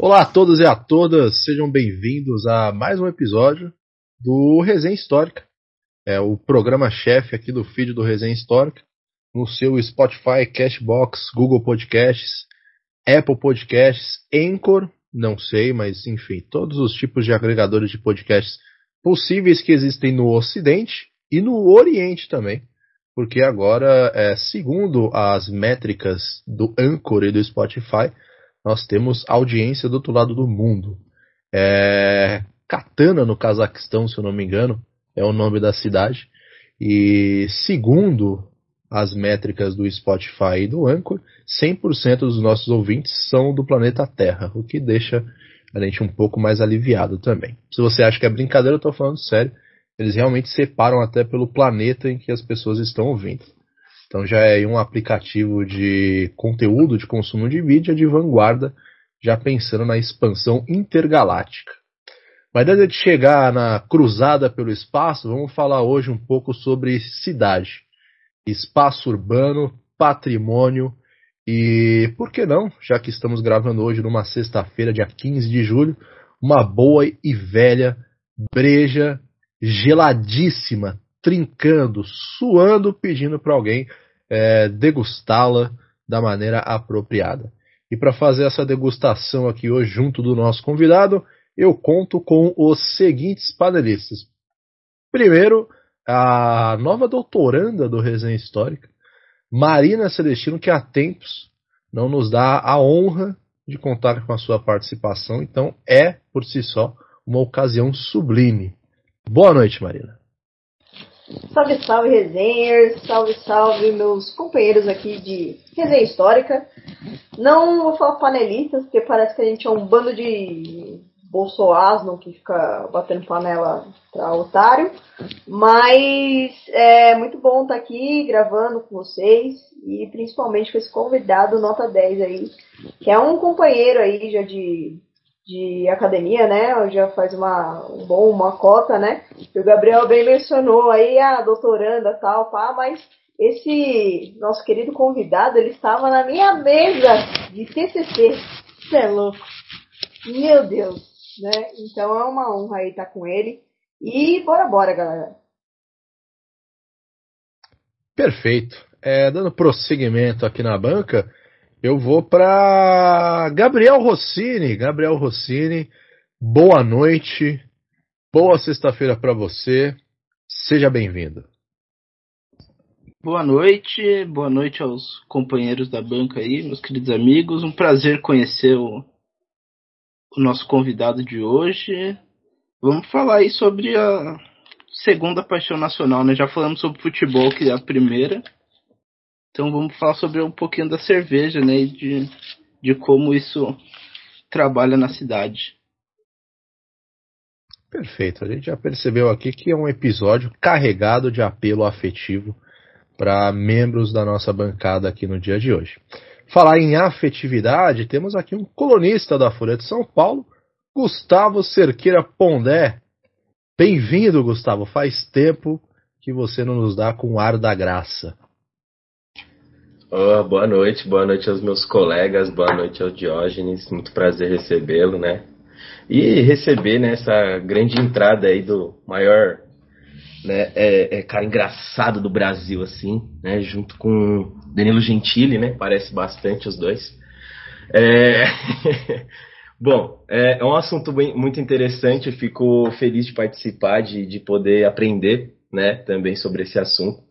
Olá a todos e a todas, sejam bem-vindos a mais um episódio do Resenha Histórica. É o programa-chefe aqui do feed do Resenha Histórica, no seu Spotify, Cashbox, Google Podcasts, Apple Podcasts, Anchor, não sei, mas enfim, todos os tipos de agregadores de podcasts possíveis que existem no Ocidente e no Oriente também, porque agora, é, segundo as métricas do Anchor e do Spotify, nós temos audiência do outro lado do mundo. É, Katana, no Cazaquistão, se eu não me engano, é o nome da cidade. E segundo as métricas do Spotify e do Anchor, 100% dos nossos ouvintes são do planeta Terra, o que deixa a gente um pouco mais aliviado também. Se você acha que é brincadeira, eu estou falando sério. Eles realmente separam até pelo planeta em que as pessoas estão ouvindo. Então já é um aplicativo de conteúdo de consumo de mídia de vanguarda, já pensando na expansão intergaláctica. Mas antes de chegar na cruzada pelo espaço, vamos falar hoje um pouco sobre cidade, espaço urbano, patrimônio e, por que não, já que estamos gravando hoje numa sexta-feira, dia 15 de julho, uma boa e velha breja geladíssima, trincando, suando, pedindo para alguém é, degustá-la da maneira apropriada. E para fazer essa degustação aqui hoje, junto do nosso convidado, eu conto com os seguintes panelistas. Primeiro, a nova doutoranda do Resenha Histórica, Marina Celestino, que há tempos não nos dá a honra de contar com a sua participação, então é, por si só, uma ocasião sublime. Boa noite, Marina. Salve, salve, resenhers! Salve, salve, meus companheiros aqui de resenha histórica. Não vou falar panelistas, porque parece que a gente é um bando de bolsoasno que fica batendo panela pra otário. Mas é muito bom estar aqui gravando com vocês e principalmente com esse convidado nota 10 aí, que é um companheiro aí já de de academia, né? Já faz uma, um bom, uma cota, né? o Gabriel bem mencionou aí a doutoranda tal, pá, mas esse nosso querido convidado, ele estava na minha mesa de TCC. Isso é louco. Meu Deus, né? Então é uma honra aí estar com ele. E bora, bora, galera. Perfeito. É, dando prosseguimento aqui na banca, eu vou para Gabriel Rossini. Gabriel Rossini, boa noite, boa sexta-feira para você. Seja bem-vindo. Boa noite, boa noite aos companheiros da banca aí, meus queridos amigos. Um prazer conhecer o, o nosso convidado de hoje. Vamos falar aí sobre a segunda paixão nacional, né? Já falamos sobre futebol, que é a primeira. Então vamos falar sobre um pouquinho da cerveja, né? E de, de como isso trabalha na cidade. Perfeito. A gente já percebeu aqui que é um episódio carregado de apelo afetivo para membros da nossa bancada aqui no dia de hoje. Falar em afetividade, temos aqui um colunista da Folha de São Paulo, Gustavo Cerqueira Pondé. Bem-vindo, Gustavo. Faz tempo que você não nos dá com o ar da graça. Oh, boa noite, boa noite aos meus colegas, boa noite ao Diógenes, muito prazer recebê-lo, né? E receber né, essa grande entrada aí do maior né, é, é, cara engraçado do Brasil, assim, né? Junto com Danilo Gentili, né? Parece bastante os dois. É... Bom, é, é, um assunto bem, muito interessante, eu fico feliz de participar, de, de poder aprender, né, também sobre esse assunto.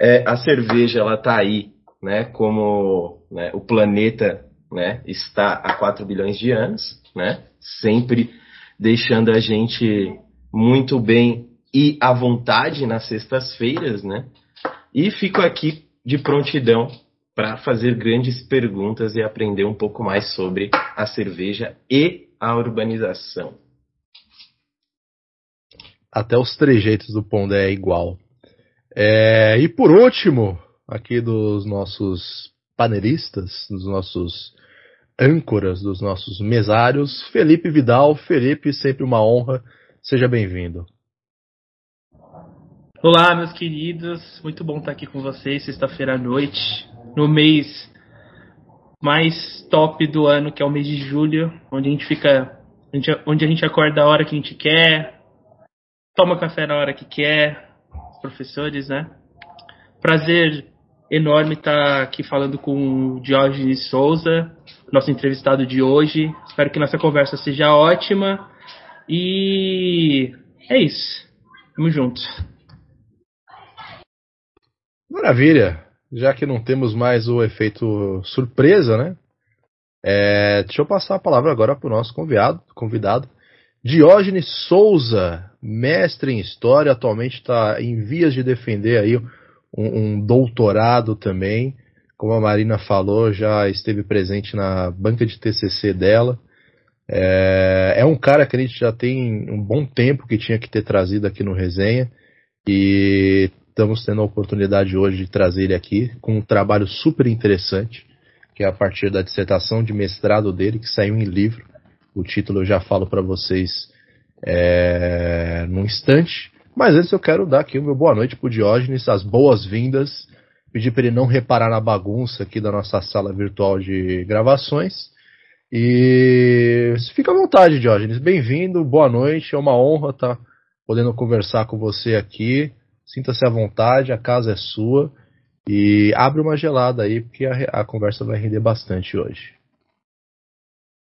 É, a cerveja, ela tá aí né, como né, o planeta né, está há 4 bilhões de anos, né, sempre deixando a gente muito bem e à vontade nas sextas-feiras, né? E fico aqui de prontidão para fazer grandes perguntas e aprender um pouco mais sobre a cerveja e a urbanização. Até os trejeitos do Pondé é igual. É, e por último, aqui dos nossos panelistas, dos nossos âncoras, dos nossos mesários, Felipe Vidal. Felipe, sempre uma honra. Seja bem-vindo. Olá, meus queridos. Muito bom estar aqui com vocês sexta-feira à noite, no mês mais top do ano, que é o mês de julho, onde a gente fica. Onde a gente acorda a hora que a gente quer, toma café na hora que quer, professores, né? Prazer enorme estar aqui falando com o Diógenes Souza, nosso entrevistado de hoje. Espero que nossa conversa seja ótima. E é isso. Tamo junto. Maravilha. Já que não temos mais o efeito surpresa, né? É, deixa eu passar a palavra agora para o nosso convidado, convidado, Diógenes Souza, mestre em História, atualmente está em vias de defender aí um, um, doutorado também. Como a Marina falou, já esteve presente na banca de TCC dela. É, é um cara que a gente já tem um bom tempo que tinha que ter trazido aqui no Resenha. E estamos tendo a oportunidade hoje de trazer ele aqui com um trabalho super interessante, que é a partir da dissertação de mestrado dele, que saiu em livro. O título eu já falo para vocês é, num instante. Mas antes eu quero dar aqui o meu boa noite pro Diógenes, as boas-vindas, pedir para ele não reparar na bagunça aqui da nossa sala virtual de gravações. E fica à vontade, Diógenes. Bem-vindo, boa noite. É uma honra estar podendo conversar com você aqui. Sinta-se à vontade, a casa é sua. E abre uma gelada aí, porque a, a conversa vai render bastante hoje.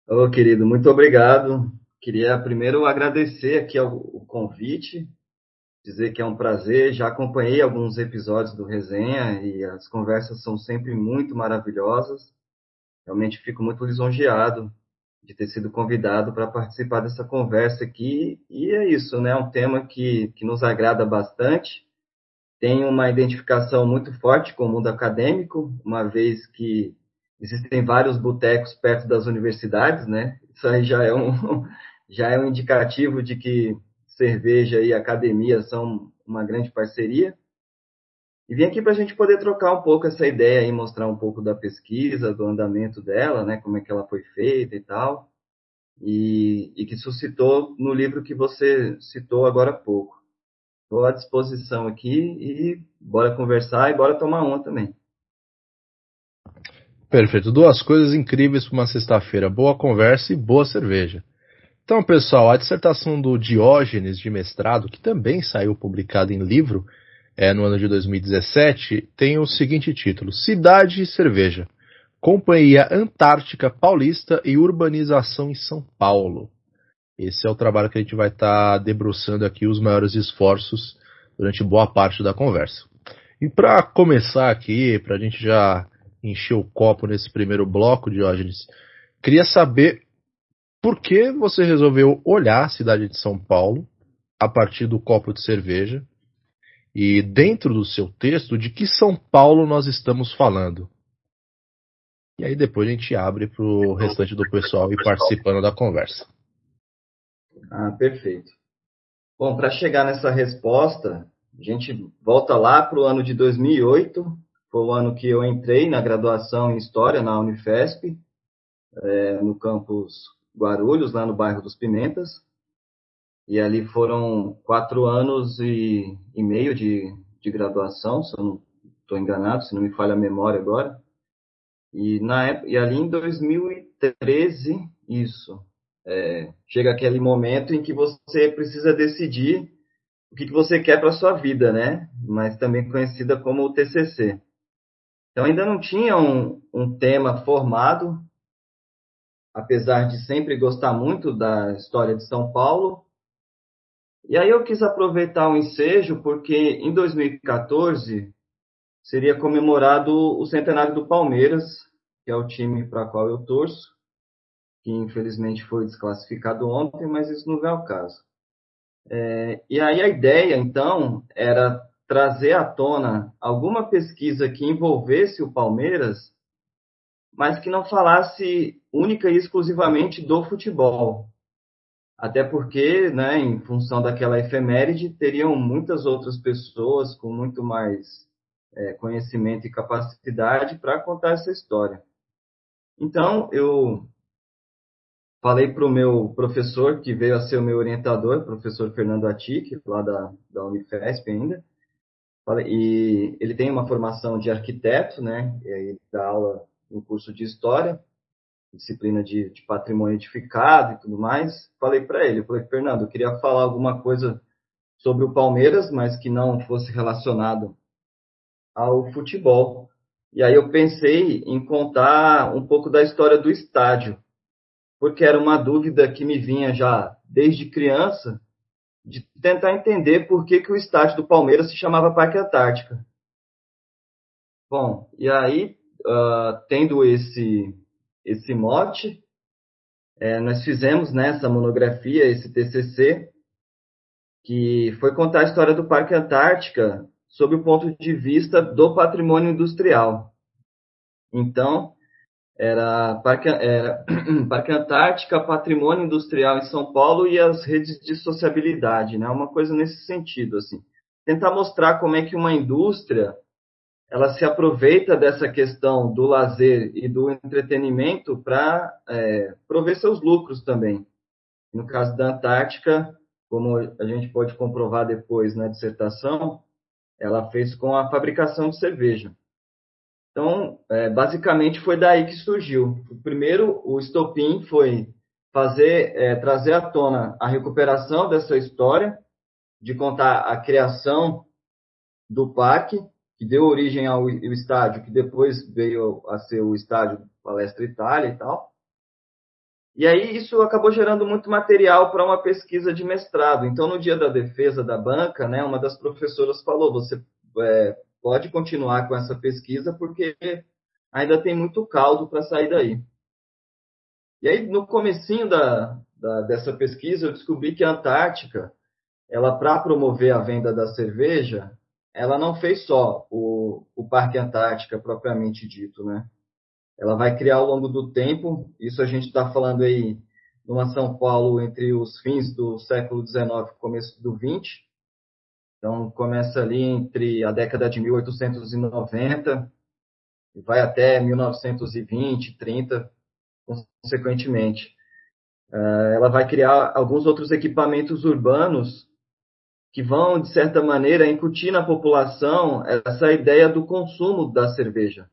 Ô, querido, muito obrigado. Queria primeiro agradecer aqui o convite, dizer que é um prazer. Já acompanhei alguns episódios do Resenha e as conversas são sempre muito maravilhosas. Realmente fico muito lisonjeado de ter sido convidado para participar dessa conversa aqui. E é isso, né? É um tema que, que nos agrada bastante tem uma identificação muito forte com o mundo acadêmico, uma vez que existem vários botecos perto das universidades, né? Isso aí já é um, já é um indicativo de que cerveja e academia são uma grande parceria. E vim aqui para a gente poder trocar um pouco essa ideia e mostrar um pouco da pesquisa, do andamento dela, né? Como é que ela foi feita e tal. E, e que suscitou no livro que você citou agora há pouco. Estou à disposição aqui e bora conversar e bora tomar uma também. Perfeito. Duas coisas incríveis para uma sexta-feira: boa conversa e boa cerveja. Então, pessoal, a dissertação do Diógenes de mestrado, que também saiu publicada em livro é, no ano de 2017, tem o seguinte título: Cidade e Cerveja. Companhia Antártica Paulista e Urbanização em São Paulo. Esse é o trabalho que a gente vai estar tá debruçando aqui os maiores esforços durante boa parte da conversa. E para começar aqui, para a gente já encher o copo nesse primeiro bloco, Diógenes, queria saber por que você resolveu olhar a cidade de São Paulo a partir do copo de cerveja e dentro do seu texto de que São Paulo nós estamos falando. E aí depois a gente abre para o restante do pessoal ir participando da conversa. Ah, perfeito. Bom, para chegar nessa resposta, a gente volta lá para o ano de 2008, foi o ano que eu entrei na graduação em História na Unifesp, é, no campus Guarulhos, lá no bairro dos Pimentas. E ali foram quatro anos e, e meio de, de graduação, se eu não estou enganado, se não me falha a memória agora. E, na, e ali em 2013, isso, é, chega aquele momento em que você precisa decidir o que, que você quer para sua vida, né? Mas também conhecida como o TCC. Então ainda não tinha um, um tema formado, apesar de sempre gostar muito da história de São Paulo. E aí eu quis aproveitar o ensejo porque em 2014 seria comemorado o centenário do Palmeiras, que é o time para qual eu torço que infelizmente foi desclassificado ontem, mas isso não é o caso. É, e aí a ideia, então, era trazer à tona alguma pesquisa que envolvesse o Palmeiras, mas que não falasse única e exclusivamente do futebol. Até porque, né, em função daquela efeméride, teriam muitas outras pessoas com muito mais é, conhecimento e capacidade para contar essa história. Então, eu Falei para o meu professor, que veio a ser o meu orientador, professor Fernando Atic, lá da, da Unifesp ainda. E ele tem uma formação de arquiteto, né? E dá aula no curso de História, disciplina de, de patrimônio edificado e tudo mais. Falei para ele, falei, Fernando, eu queria falar alguma coisa sobre o Palmeiras, mas que não fosse relacionado ao futebol. E aí eu pensei em contar um pouco da história do estádio, porque era uma dúvida que me vinha já desde criança, de tentar entender por que, que o estádio do Palmeiras se chamava Parque Antártica. Bom, e aí, uh, tendo esse, esse mote, é, nós fizemos nessa monografia, esse TCC, que foi contar a história do Parque Antártica sob o ponto de vista do patrimônio industrial. Então, era Parque, era Parque Antártica, Patrimônio Industrial em São Paulo e as redes de sociabilidade, né? Uma coisa nesse sentido, assim. Tentar mostrar como é que uma indústria ela se aproveita dessa questão do lazer e do entretenimento para é, prover seus lucros também. No caso da Antártica, como a gente pode comprovar depois na dissertação, ela fez com a fabricação de cerveja. Então, é, basicamente foi daí que surgiu. O primeiro, o estopim foi fazer, é, trazer à tona a recuperação dessa história, de contar a criação do parque, que deu origem ao, estádio, que depois veio a ser o estádio Palestra Itália e tal. E aí isso acabou gerando muito material para uma pesquisa de mestrado. Então, no dia da defesa da banca, né, uma das professoras falou: você é, pode continuar com essa pesquisa porque ainda tem muito caldo para sair daí. E aí, no comecinho da, da, dessa pesquisa, eu descobri que a Antártica, ela para promover a venda da cerveja, ela não fez só o, o Parque Antártica propriamente dito, né? ela vai criar ao longo do tempo, isso a gente está falando aí numa São Paulo entre os fins do século XIX e começo do XX. Então, começa ali entre a década de 1890 e vai até 1920, 30, consequentemente. Eh, ela vai criar alguns outros equipamentos urbanos que vão, de certa maneira, incutir na população essa ideia do consumo da cerveja.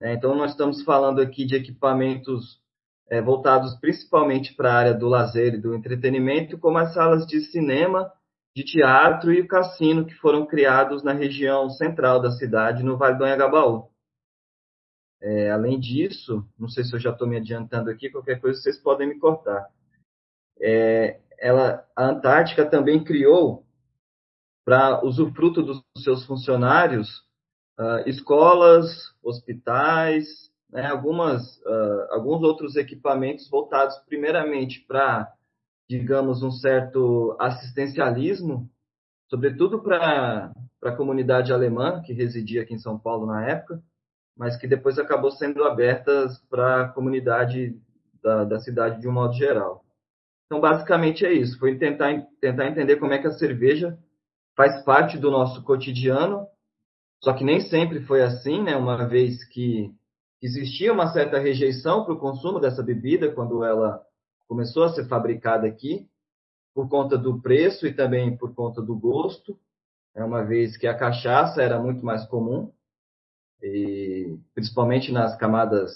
É, então, nós estamos falando aqui de equipamentos é, voltados principalmente para a área do lazer e do entretenimento, como as salas de cinema, de teatro e o cassino que foram criados na região central da cidade, no Vale do Anhangabaú. É, além disso, não sei se eu já estou me adiantando aqui, qualquer coisa vocês podem me cortar. É, ela, a Antártica também criou, para usufruto dos seus funcionários, uh, escolas, hospitais, né, algumas, uh, alguns outros equipamentos voltados primeiramente para, digamos, um certo assistencialismo, sobretudo para a comunidade alemã que residia aqui em São Paulo na época, mas que depois acabou sendo abertas para a comunidade da, da cidade de um modo geral. Então, basicamente é isso. Foi tentar, tentar entender como é que a cerveja faz parte do nosso cotidiano só que nem sempre foi assim, né? Uma vez que existia uma certa rejeição para o consumo dessa bebida quando ela começou a ser fabricada aqui, por conta do preço e também por conta do gosto, né? uma vez que a cachaça era muito mais comum, e principalmente nas camadas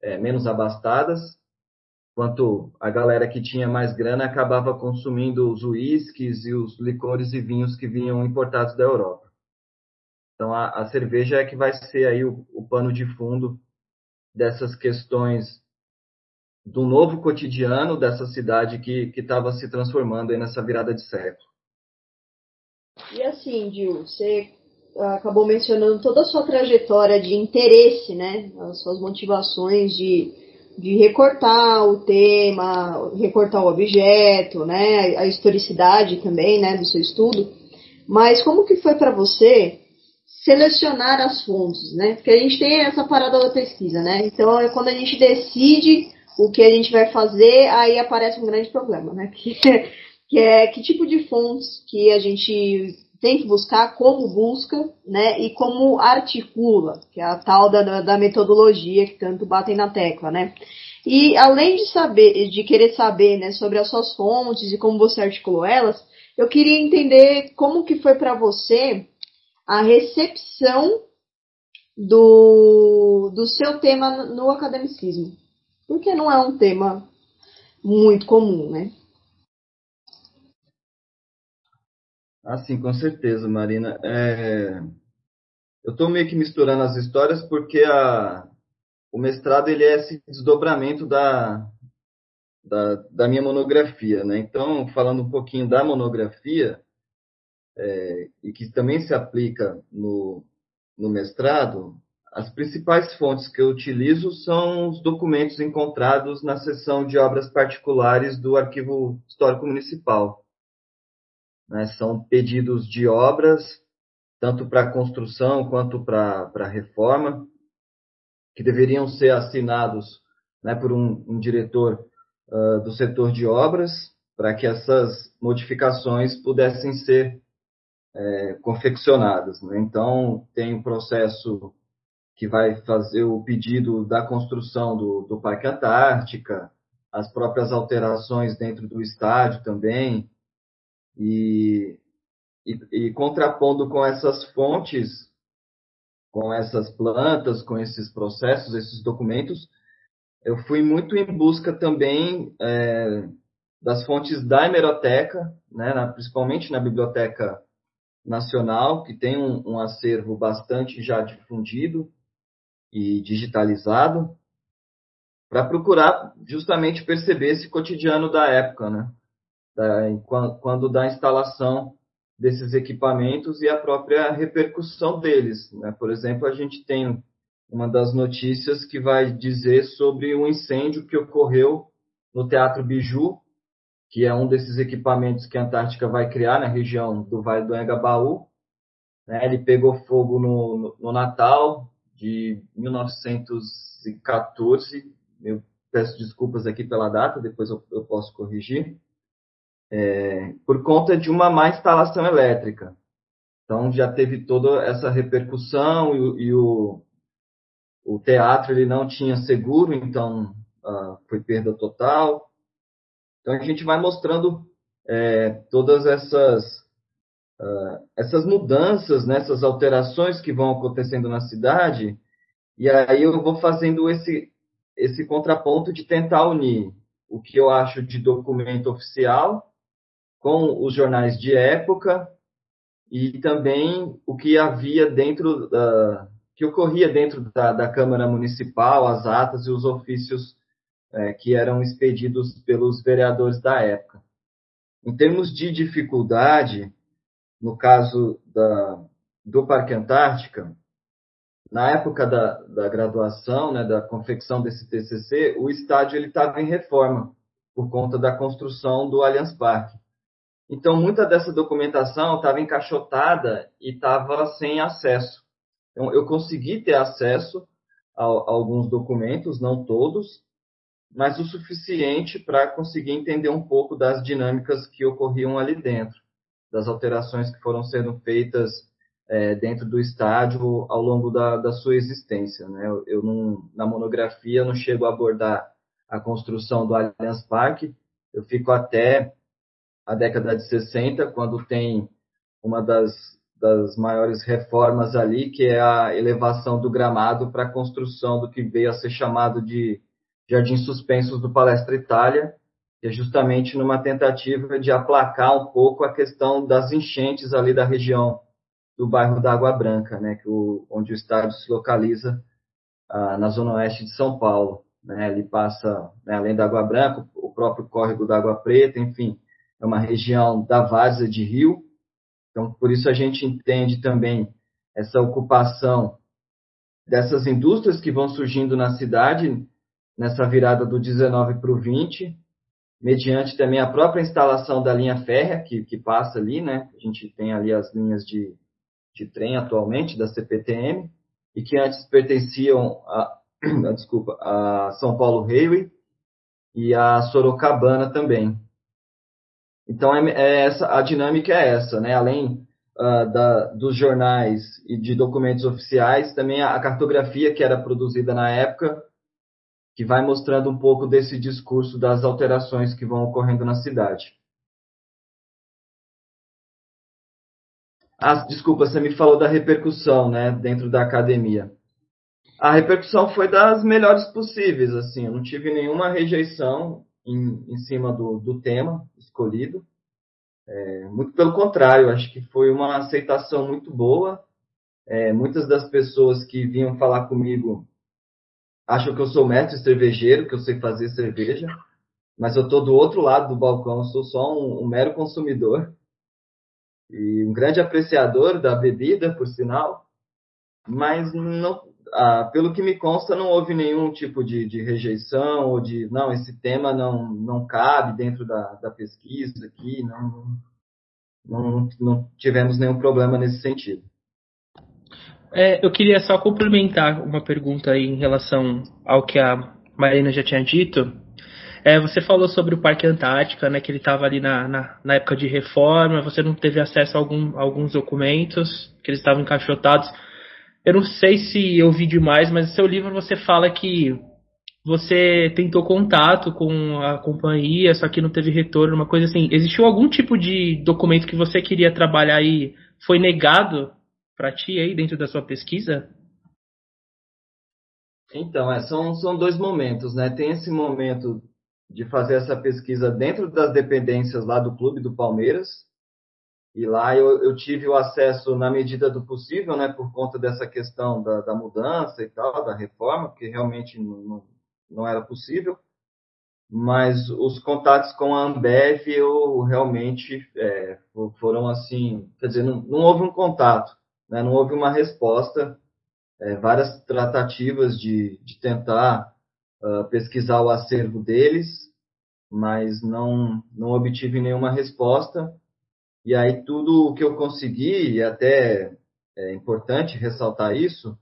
é, menos abastadas, enquanto a galera que tinha mais grana acabava consumindo os uísques e os licores e vinhos que vinham importados da Europa. Então, a, a cerveja é que vai ser aí o, o pano de fundo dessas questões do novo cotidiano dessa cidade que estava se transformando aí nessa virada de século. E assim, Gil, você acabou mencionando toda a sua trajetória de interesse, né? As suas motivações de, de recortar o tema, recortar o objeto, né? A historicidade também, né? Do seu estudo. Mas como que foi para você selecionar as fontes, né? Porque a gente tem essa parada da pesquisa, né? Então, é quando a gente decide o que a gente vai fazer, aí aparece um grande problema, né? Que, que é que tipo de fontes que a gente tem que buscar, como busca, né? E como articula, que é a tal da, da metodologia que tanto batem na tecla, né? E além de saber, de querer saber, né, sobre as suas fontes e como você articulou elas, eu queria entender como que foi para você a recepção do, do seu tema no academicismo. Porque não é um tema muito comum, né? Ah, sim, com certeza, Marina. É... Eu estou meio que misturando as histórias porque a... o mestrado ele é esse desdobramento da, da, da minha monografia, né? Então, falando um pouquinho da monografia, é... e que também se aplica no, no mestrado, as principais fontes que eu utilizo são os documentos encontrados na seção de obras particulares do Arquivo Histórico Municipal. Né? São pedidos de obras, tanto para construção quanto para reforma, que deveriam ser assinados né, por um, um diretor uh, do setor de obras, para que essas modificações pudessem ser é, confeccionadas. Né? Então, tem um processo que vai fazer o pedido da construção do, do Parque Antártica, as próprias alterações dentro do estádio também, e, e, e contrapondo com essas fontes, com essas plantas, com esses processos, esses documentos, eu fui muito em busca também é, das fontes da hemeroteca, né, na, principalmente na Biblioteca Nacional, que tem um, um acervo bastante já difundido, e digitalizado para procurar justamente perceber esse cotidiano da época, né? Da, quando da instalação desses equipamentos e a própria repercussão deles. Né? Por exemplo, a gente tem uma das notícias que vai dizer sobre um incêndio que ocorreu no Teatro Biju, que é um desses equipamentos que a Antártica vai criar na região do Vale do Engabaú. Né? Ele pegou fogo no, no, no Natal, de 1914. Eu peço desculpas aqui pela data, depois eu, eu posso corrigir. É, por conta de uma má instalação elétrica. Então já teve toda essa repercussão e, e o, o teatro ele não tinha seguro, então uh, foi perda total. Então a gente vai mostrando é, todas essas uh, essas mudanças, né, essas alterações que vão acontecendo na cidade, e aí eu vou fazendo esse, esse contraponto de tentar unir o que eu acho de documento oficial com os jornais de época e também o que havia dentro da que ocorria dentro da, da Câmara Municipal, as atas e os ofícios é, que eram expedidos pelos vereadores da época. Em termos de dificuldade, no caso da, do Parque Antártica, na época da, da graduação, né, da confecção desse TCC, o estádio estava em reforma por conta da construção do Allianz Parque. Então, muita dessa documentação estava encaixotada e estava sem acesso. Então, eu consegui ter acesso a, a alguns documentos, não todos, mas o suficiente para conseguir entender um pouco das dinâmicas que ocorriam ali dentro das alterações que foram sendo feitas é, dentro do estádio ao longo da, da sua existência. Né? Eu, eu não, na monografia não chego a abordar a construção do Allianz Parque, eu fico até a década de 60, quando tem uma das, das maiores reformas ali, que é a elevação do gramado para a construção do que veio a ser chamado de Jardins Suspensos do Palestra Itália, que é justamente numa tentativa de aplacar um pouco a questão das enchentes ali da região do bairro da Água Branca, né, que o, onde o estádio se localiza ah, na zona oeste de São Paulo. Né, ele passa, né, além da Água Branca, o próprio córrego da Água Preta, enfim, é uma região da várzea de rio. Então, por isso a gente entende também essa ocupação dessas indústrias que vão surgindo na cidade nessa virada do 19 para o 20, mediante também a própria instalação da linha férrea que, que passa ali, né? A gente tem ali as linhas de, de trem atualmente da CPTM e que antes pertenciam a, desculpa, a São Paulo Railway e a Sorocabana também. Então é, é essa a dinâmica é essa, né? Além uh, da, dos jornais e de documentos oficiais, também a, a cartografia que era produzida na época que vai mostrando um pouco desse discurso das alterações que vão ocorrendo na cidade. Ah, desculpa, você me falou da repercussão, né, dentro da academia. A repercussão foi das melhores possíveis, assim, eu não tive nenhuma rejeição em, em cima do, do tema escolhido. É, muito pelo contrário, acho que foi uma aceitação muito boa. É, muitas das pessoas que vinham falar comigo acham que eu sou mestre cervejeiro, que eu sei fazer cerveja, mas eu estou do outro lado do balcão, sou só um, um mero consumidor e um grande apreciador da bebida, por sinal, mas não, ah, pelo que me consta, não houve nenhum tipo de, de, rejeição ou de não, esse tema não, não cabe dentro da, da pesquisa aqui, não, não, não tivemos nenhum problema nesse sentido. É, eu queria só complementar uma pergunta aí em relação ao que a Marina já tinha dito. É, você falou sobre o Parque Antártica, né, que ele estava ali na, na, na, época de reforma, você não teve acesso a, algum, a alguns documentos, que eles estavam encaixotados. Eu não sei se eu vi demais, mas no seu livro você fala que você tentou contato com a companhia, só que não teve retorno, uma coisa assim. Existiu algum tipo de documento que você queria trabalhar e foi negado para ti aí dentro da sua pesquisa? Então, é, são, são dois momentos, né? Tem esse momento de fazer essa pesquisa dentro das dependências lá do clube do Palmeiras, e lá eu, eu, tive o acesso na medida do possível, né, por conta dessa questão da, da mudança e tal, da reforma, porque realmente não, não era possível. Mas os contatos com a Ambev eu realmente é, foram assim, quer dizer, não, não houve um contato, né, não houve uma resposta. É, várias tratativas de, de tentar uh, pesquisar o acervo deles, mas não, não obtive nenhuma resposta. E aí tudo o que eu consegui, e até é importante ressaltar isso,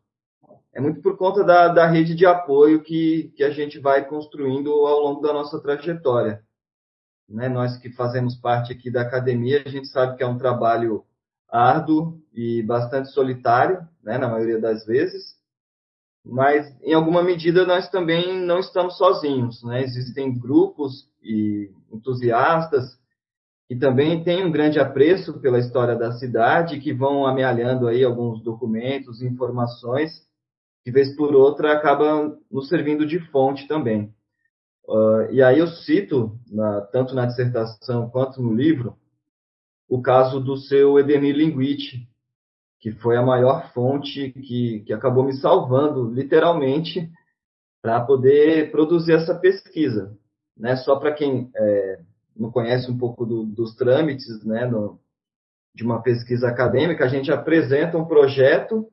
é muito por conta da, da rede de apoio que, que a gente vai construindo ao longo da nossa trajetória. Né? Nós que fazemos parte aqui da academia, a gente sabe que é um trabalho árduo e bastante solitário, né, na maioria das vezes, mas em alguma medida nós também não estamos sozinhos, né? Existem grupos e entusiastas que também têm um grande apreço pela história da cidade, que vão amealhando aí alguns documentos, informações, que vez por outra acabam nos servindo de fonte também. Uh, e aí eu cito, na, tanto na dissertação quanto no livro, o caso do seu Edemir Linguite, que foi a maior fonte que, que acabou me salvando, literalmente, para poder produzir essa pesquisa. Né? Só para quem é, não conhece um pouco do, dos trâmites né, no, de uma pesquisa acadêmica, a gente apresenta um projeto,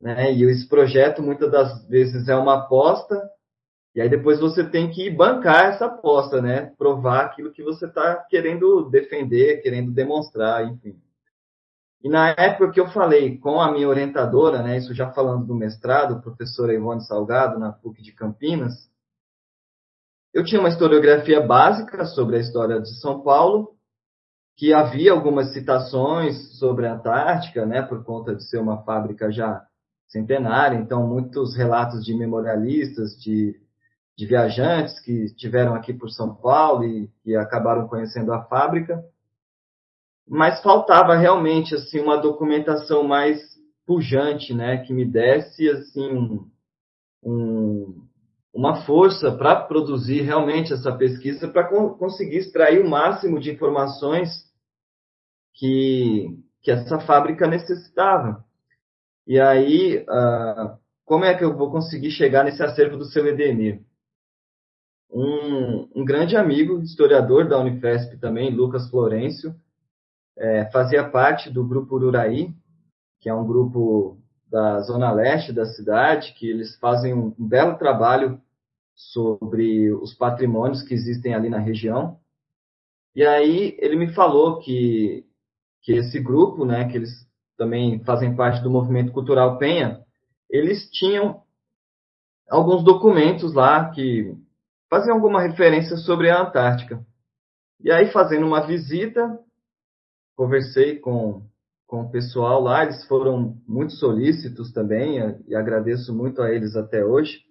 né, e esse projeto muitas das vezes é uma aposta, e aí depois você tem que bancar essa aposta, né, provar aquilo que você está querendo defender, querendo demonstrar, enfim. E na época que eu falei com a minha orientadora, né, isso já falando do mestrado, professora Ivone Salgado, na PUC de Campinas, eu tinha uma historiografia básica sobre a história de São Paulo, que havia algumas citações sobre a Antártica, né, por conta de ser uma fábrica já centenária, então muitos relatos de memorialistas, de, de viajantes que estiveram aqui por São Paulo e, e acabaram conhecendo a fábrica, mas faltava realmente assim uma documentação mais pujante, né, que me desse assim um, um uma força para produzir realmente essa pesquisa, para conseguir extrair o máximo de informações que, que essa fábrica necessitava. E aí, uh, como é que eu vou conseguir chegar nesse acervo do seu Edemir? Um, um grande amigo, historiador da Unifesp também, Lucas Florencio, é, fazia parte do grupo Ururaí, que é um grupo da zona leste da cidade, que eles fazem um, belo trabalho sobre os patrimônios que existem ali na região. E aí ele me falou que, que esse grupo, né, que eles também fazem parte do movimento cultural Penha, eles tinham alguns documentos lá que faziam alguma referência sobre a Antártica. E aí, fazendo uma visita, conversei com com o pessoal lá, eles foram muito solícitos também, e agradeço muito a eles até hoje.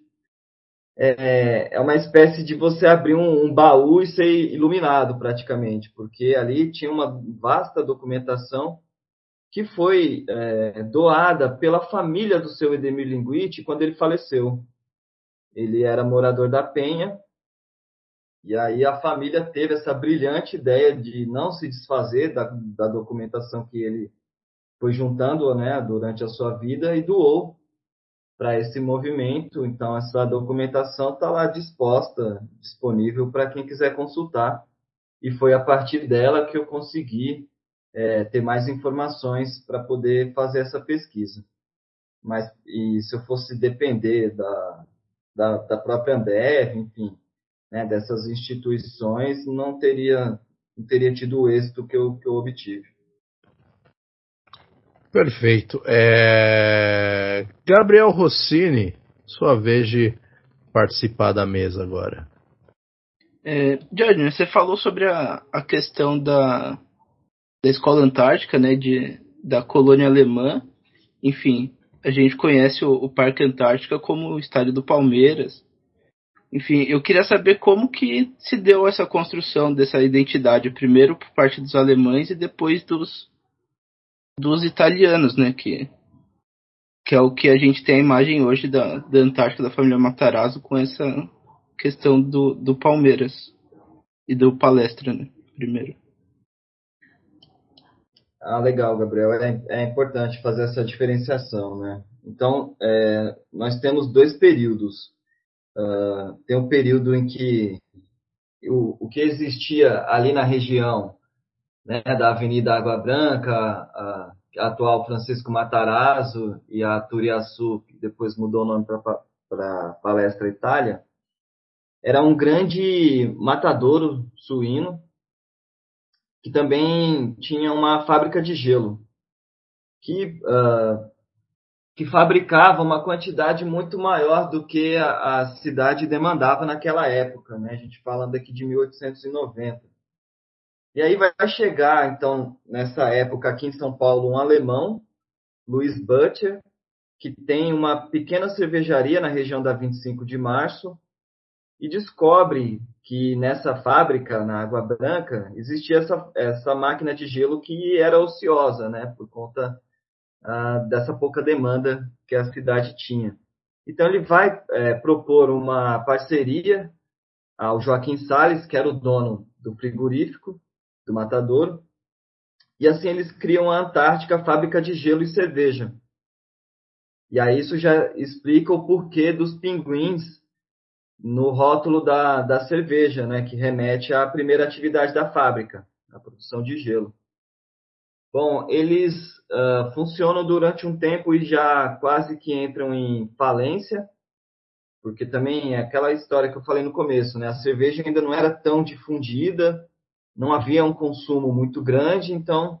É, é uma espécie de você abrir um, um baú e ser iluminado praticamente, porque ali tinha uma vasta documentação que foi é, doada pela família do seu Edemir Linguitti quando ele faleceu. Ele era morador da Penha, e aí a família teve essa brilhante ideia de não se desfazer da, da documentação que ele foi juntando né, durante a sua vida e doou para esse movimento. Então, essa documentação está lá disposta, disponível para quem quiser consultar. E foi a partir dela que eu consegui é, ter mais informações para poder fazer essa pesquisa. Mas e se eu fosse depender da, da, da própria Ambev, enfim, né, dessas instituições, não teria, não teria tido o êxito que eu, que eu obtive. Perfeito. É... Gabriel Rossini, sua vez de participar da mesa agora. É, você falou sobre a, a questão da, da escola antártica, né, de, da colônia alemã. Enfim, a gente conhece o, o Parque Antártica como o estádio do Palmeiras. Enfim, eu queria saber como que se deu essa construção dessa identidade, primeiro por parte dos alemães e depois dos, dos italianos, né, que, que é o que a gente tem a imagem hoje da, da Antártica da família Matarazzo com essa questão do, do Palmeiras e do Palestra, né, primeiro. Ah, legal, Gabriel. É, é importante fazer essa diferenciação, né? Então, é, nós temos dois períodos. Uh, tem um período em que o, o que existia ali na região né, da Avenida Água Branca, a, a atual Francisco Matarazzo e a Turiaçu, que depois mudou o nome para Palestra Itália, era um grande matadouro suíno que também tinha uma fábrica de gelo, que, uh, que fabricava uma quantidade muito maior do que a, a, cidade demandava naquela época, né? A gente falando aqui de 1890. E aí vai chegar, então, nessa época aqui em São Paulo, um alemão, Louis Butcher, que tem uma pequena cervejaria na região da 25 de março, e descobre que nessa fábrica, na Água Branca, existia essa, essa máquina de gelo que era ociosa, né, por conta ah, dessa pouca demanda que a cidade tinha. Então ele vai é, propor uma parceria ao Joaquim Sales, que era o dono do frigorífico, do Matadouro, e assim eles criam a Antártica Fábrica de Gelo e Cerveja. E aí isso já explica o porquê dos pinguins no rótulo da, da cerveja, né, que remete à primeira atividade da fábrica, a produção de gelo. Bom, eles uh, funcionam durante um tempo e já quase que entram em falência, porque também é aquela história que eu falei no começo, né? A cerveja ainda não era tão difundida, não havia um consumo muito grande, então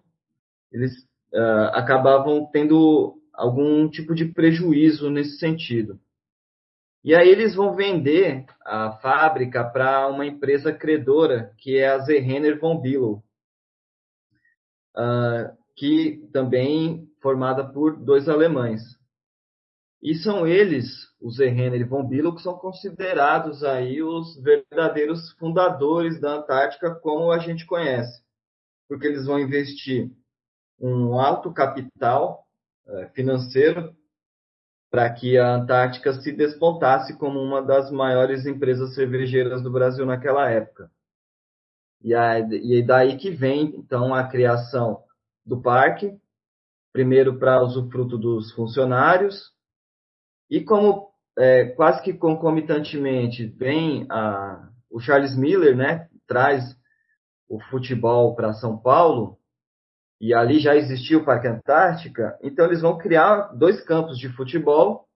eles uh, acabavam tendo algum tipo de prejuízo nesse sentido. E aí eles vão vender a fábrica para uma empresa credora, que é a Zehenner von Billow, uh, que também formada por dois alemães. E são eles, os Zehenner e von Billow, que são considerados aí os verdadeiros fundadores da Antártica como a gente conhece. Porque eles vão investir um alto capital uh, financeiro para que a Antártica se despontasse como uma das maiores empresas cervejeiras do Brasil naquela época. E, aí, daí que vem, então, a criação do parque, primeiro para usufruto dos funcionários, e como é, quase que concomitantemente vem a, o Charles Miller, né, traz o futebol para São Paulo, e ali já existia o Parque Antártica, então eles vão criar dois campos de futebol.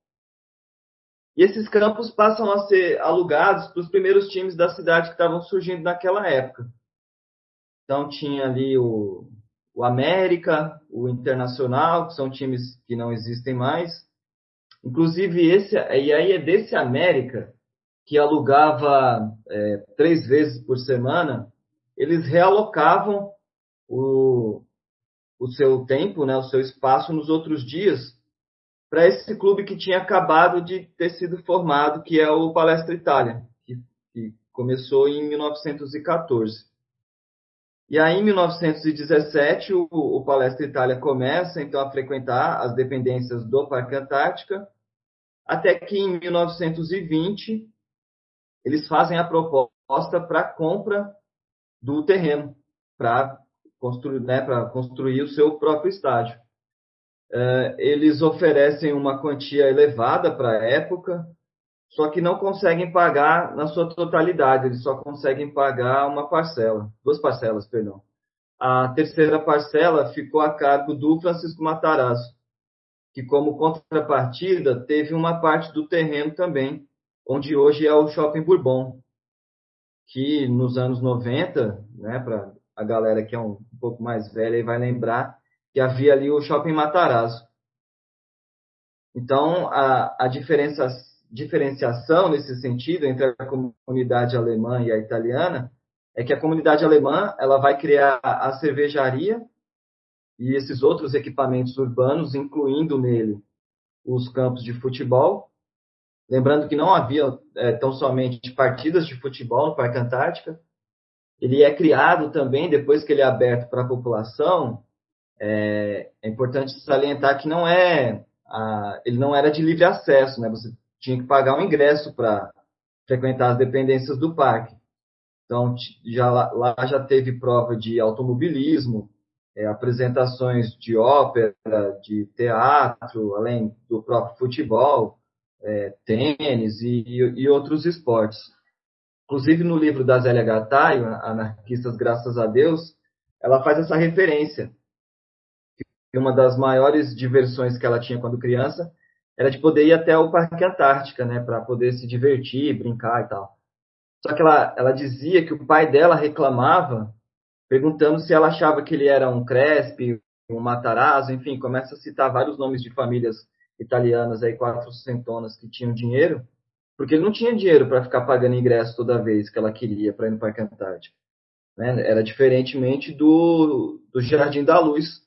E esses campos passam a ser alugados para os primeiros times da cidade que estavam surgindo naquela época. Então tinha ali o, o América, o Internacional, que são times que não existem mais. Inclusive esse, e aí é desse América que alugava é, três vezes por semana, eles realocavam o, o seu tempo, né, o seu espaço nos outros dias para esse clube que tinha acabado de ter sido formado, que é o Palestra Itália, que, que começou em 1914. E aí, em 1917, o, o Palestra Itália começa então a frequentar as dependências do Parque Antártica, até que em 1920 eles fazem a proposta para compra do terreno, para construir, né, construir o seu próprio estádio. É, eles oferecem uma quantia elevada para a época, só que não conseguem pagar na sua totalidade, eles só conseguem pagar uma parcela, duas parcelas, perdão. A terceira parcela ficou a cargo do Francisco Matarazzo, que como contrapartida teve uma parte do terreno também, onde hoje é o Shopping Bourbon, que nos anos 90, né, para a galera que é um, um pouco mais velha e vai lembrar que havia ali o Shopping Matarazzo. Então, a, a diferença diferenciação nesse sentido entre a comunidade alemã e a italiana é que a comunidade alemã ela vai criar a cervejaria e esses outros equipamentos urbanos, incluindo nele os campos de futebol. Lembrando que não havia é, tão somente partidas de futebol no Parque Antártica. Ele é criado também, depois que ele é aberto para a população, é, é, importante salientar que não é a, ele não era de livre acesso, né? Você tinha que pagar um ingresso para frequentar as dependências do parque. Então, já, lá já teve prova de automobilismo, é, apresentações de ópera, de teatro, além do próprio futebol, é, tênis e, e, outros esportes. Inclusive, no livro da Zélia Gattai, Anarquistas Graças a Deus, ela faz essa referência. Que uma das maiores diversões que ela tinha quando criança era de poder ir até o Parque Antártica, né, para poder se divertir, brincar e tal. Só que ela, ela dizia que o pai dela reclamava, perguntando se ela achava que ele era um Crespi, um Matarazzo, enfim, começa a citar vários nomes de famílias italianas aí, quatro centonas que tinham dinheiro, porque ele não tinha dinheiro para ficar pagando ingresso toda vez que ela queria para ir no Parque Antártico. Né? Era diferentemente do, do Jardim da Luz,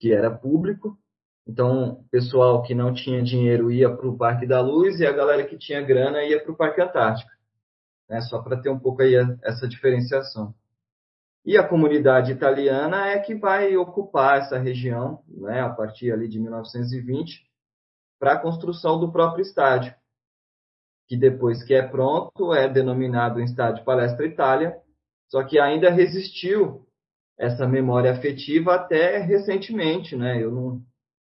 que era público então, pessoal que não tinha dinheiro ia para o Parque da Luz e a galera que tinha grana ia para o Parque Antártico. Né? Só para ter um pouco aí essa diferenciação. E a comunidade italiana é que vai ocupar essa região, né, a partir ali de 1920, para a construção do próprio estádio, que depois que é pronto é denominado Estádio Palestra Itália, só que ainda resistiu essa memória afetiva até recentemente, né? Eu não,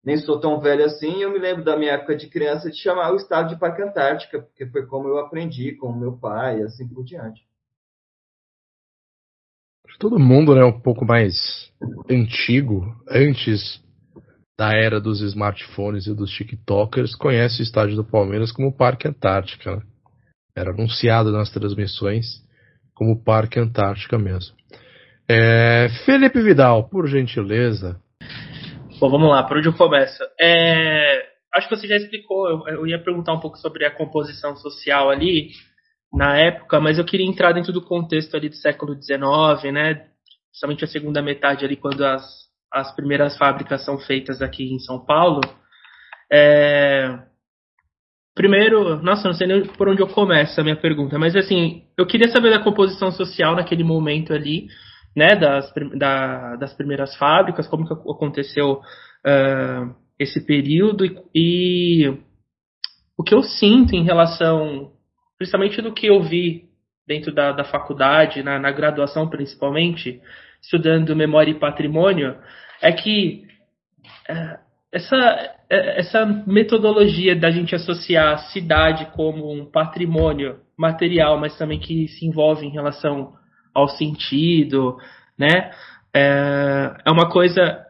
nem sou tão velho assim, eu me lembro da minha época de criança de chamar o estado de Parque Antártica, porque foi como eu aprendi com meu pai e assim por diante. Todo mundo, né, um pouco mais antigo, antes da era dos smartphones e dos TikTokers, conhece o estádio do Palmeiras como Parque Antártica. Né? Era anunciado nas transmissões como Parque Antártica mesmo. É, Felipe Vidal, por gentileza, Bom, vamos lá, por onde eu começo? É, acho que você já explicou, eu, eu, ia perguntar um pouco sobre a composição social ali na época, mas eu queria entrar dentro do contexto ali do século XIX, né? Principalmente a segunda metade ali, quando as, as primeiras fábricas são feitas aqui em São Paulo. É, primeiro, nossa, não sei nem por onde eu começo a minha pergunta, mas assim, eu queria saber da composição social naquele momento ali, né, das, da, das primeiras fábricas, como que aconteceu uh, esse período e, e, o que eu sinto em relação, principalmente do que eu vi dentro da, da faculdade, na, na graduação principalmente, estudando memória e patrimônio, é que uh, essa, essa metodologia da gente associar a cidade como um patrimônio material, mas também que se envolve em relação ao sentido, né? É, é uma coisa,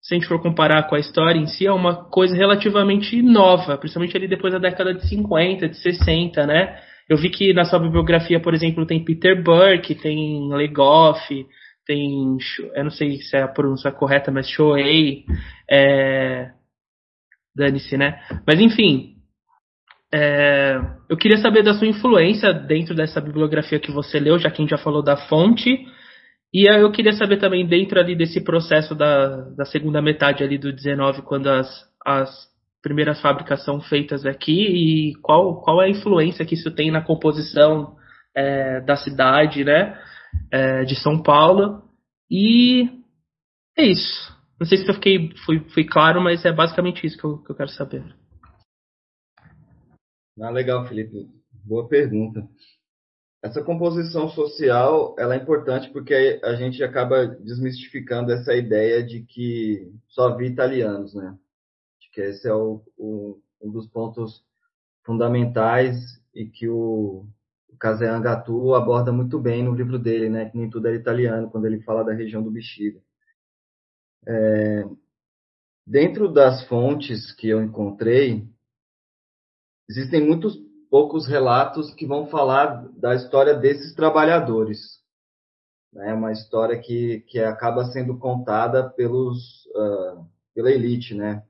se a gente for comparar com a história em si, é uma coisa relativamente nova, principalmente ali depois da década de 50, de 60, né? Eu vi que na sua bibliografia, por exemplo, tem Peter Burke, tem Legoff, tem, eu não sei se é a pronúncia correta, mas Shoei, é, dane-se, né? Mas enfim, é, eu queria saber da sua influência dentro dessa bibliografia que você leu, já que a gente já falou da fonte. E eu queria saber também, dentro ali desse processo da, da segunda metade ali do 19, quando as, as primeiras fábricas são feitas aqui, e qual, qual é a influência que isso tem na composição é, da cidade, né, é, de São Paulo. E é isso. Não sei se eu fiquei fui, fui claro, mas é basicamente isso que eu, que eu quero saber. Ah, legal, Felipe. Boa pergunta. Essa composição social ela é importante porque a gente acaba desmistificando essa ideia de que só havia italianos, né? Que esse é o, o, um dos pontos fundamentais e que o, o Gatu aborda muito bem no livro dele, né? Que nem tudo é italiano, quando ele fala da região do Bexiga. É, dentro das fontes que eu encontrei, existem muitos poucos relatos que vão falar da história desses trabalhadores. É uma história que, que acaba sendo contada pelos, uh, pela elite, né?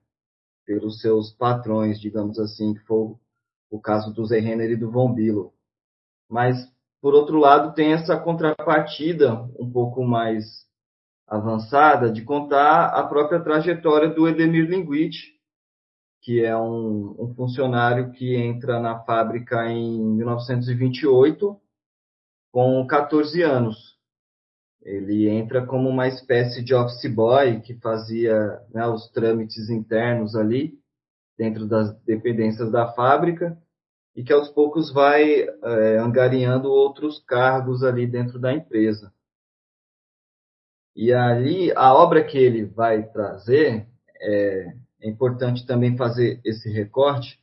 Pelos seus patrões, digamos assim, que foi o caso do Zé Renner e do Von Billo. Mas, por outro lado, tem essa contrapartida um pouco mais avançada de contar a própria trajetória do Edemir Linguic, que é um, um, funcionário que entra na fábrica em 1928 com 14 anos. Ele entra como uma espécie de office boy que fazia né, os trâmites internos ali dentro das dependências da fábrica e que aos poucos vai é, angariando outros cargos ali dentro da empresa. E ali a obra que ele vai trazer é, é importante também fazer esse recorte,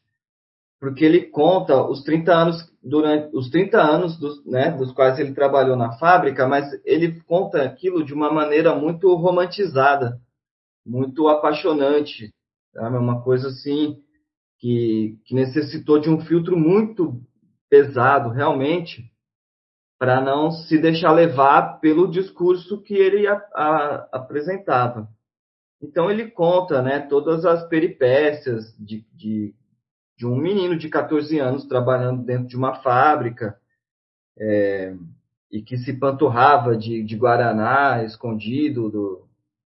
porque ele conta os 30 anos durante os 30 anos dos, né, dos quais ele trabalhou na fábrica, mas ele conta aquilo de uma maneira muito romantizada, muito apaixonante? É uma coisa assim que, que necessitou de um filtro muito pesado, realmente, para não se deixar levar pelo discurso que ele a, a, apresentava. Então ele conta né, todas as peripécias de, de, de, um menino de 14 anos trabalhando dentro de uma fábrica é, e que se panturrava de, de Guaraná escondido do,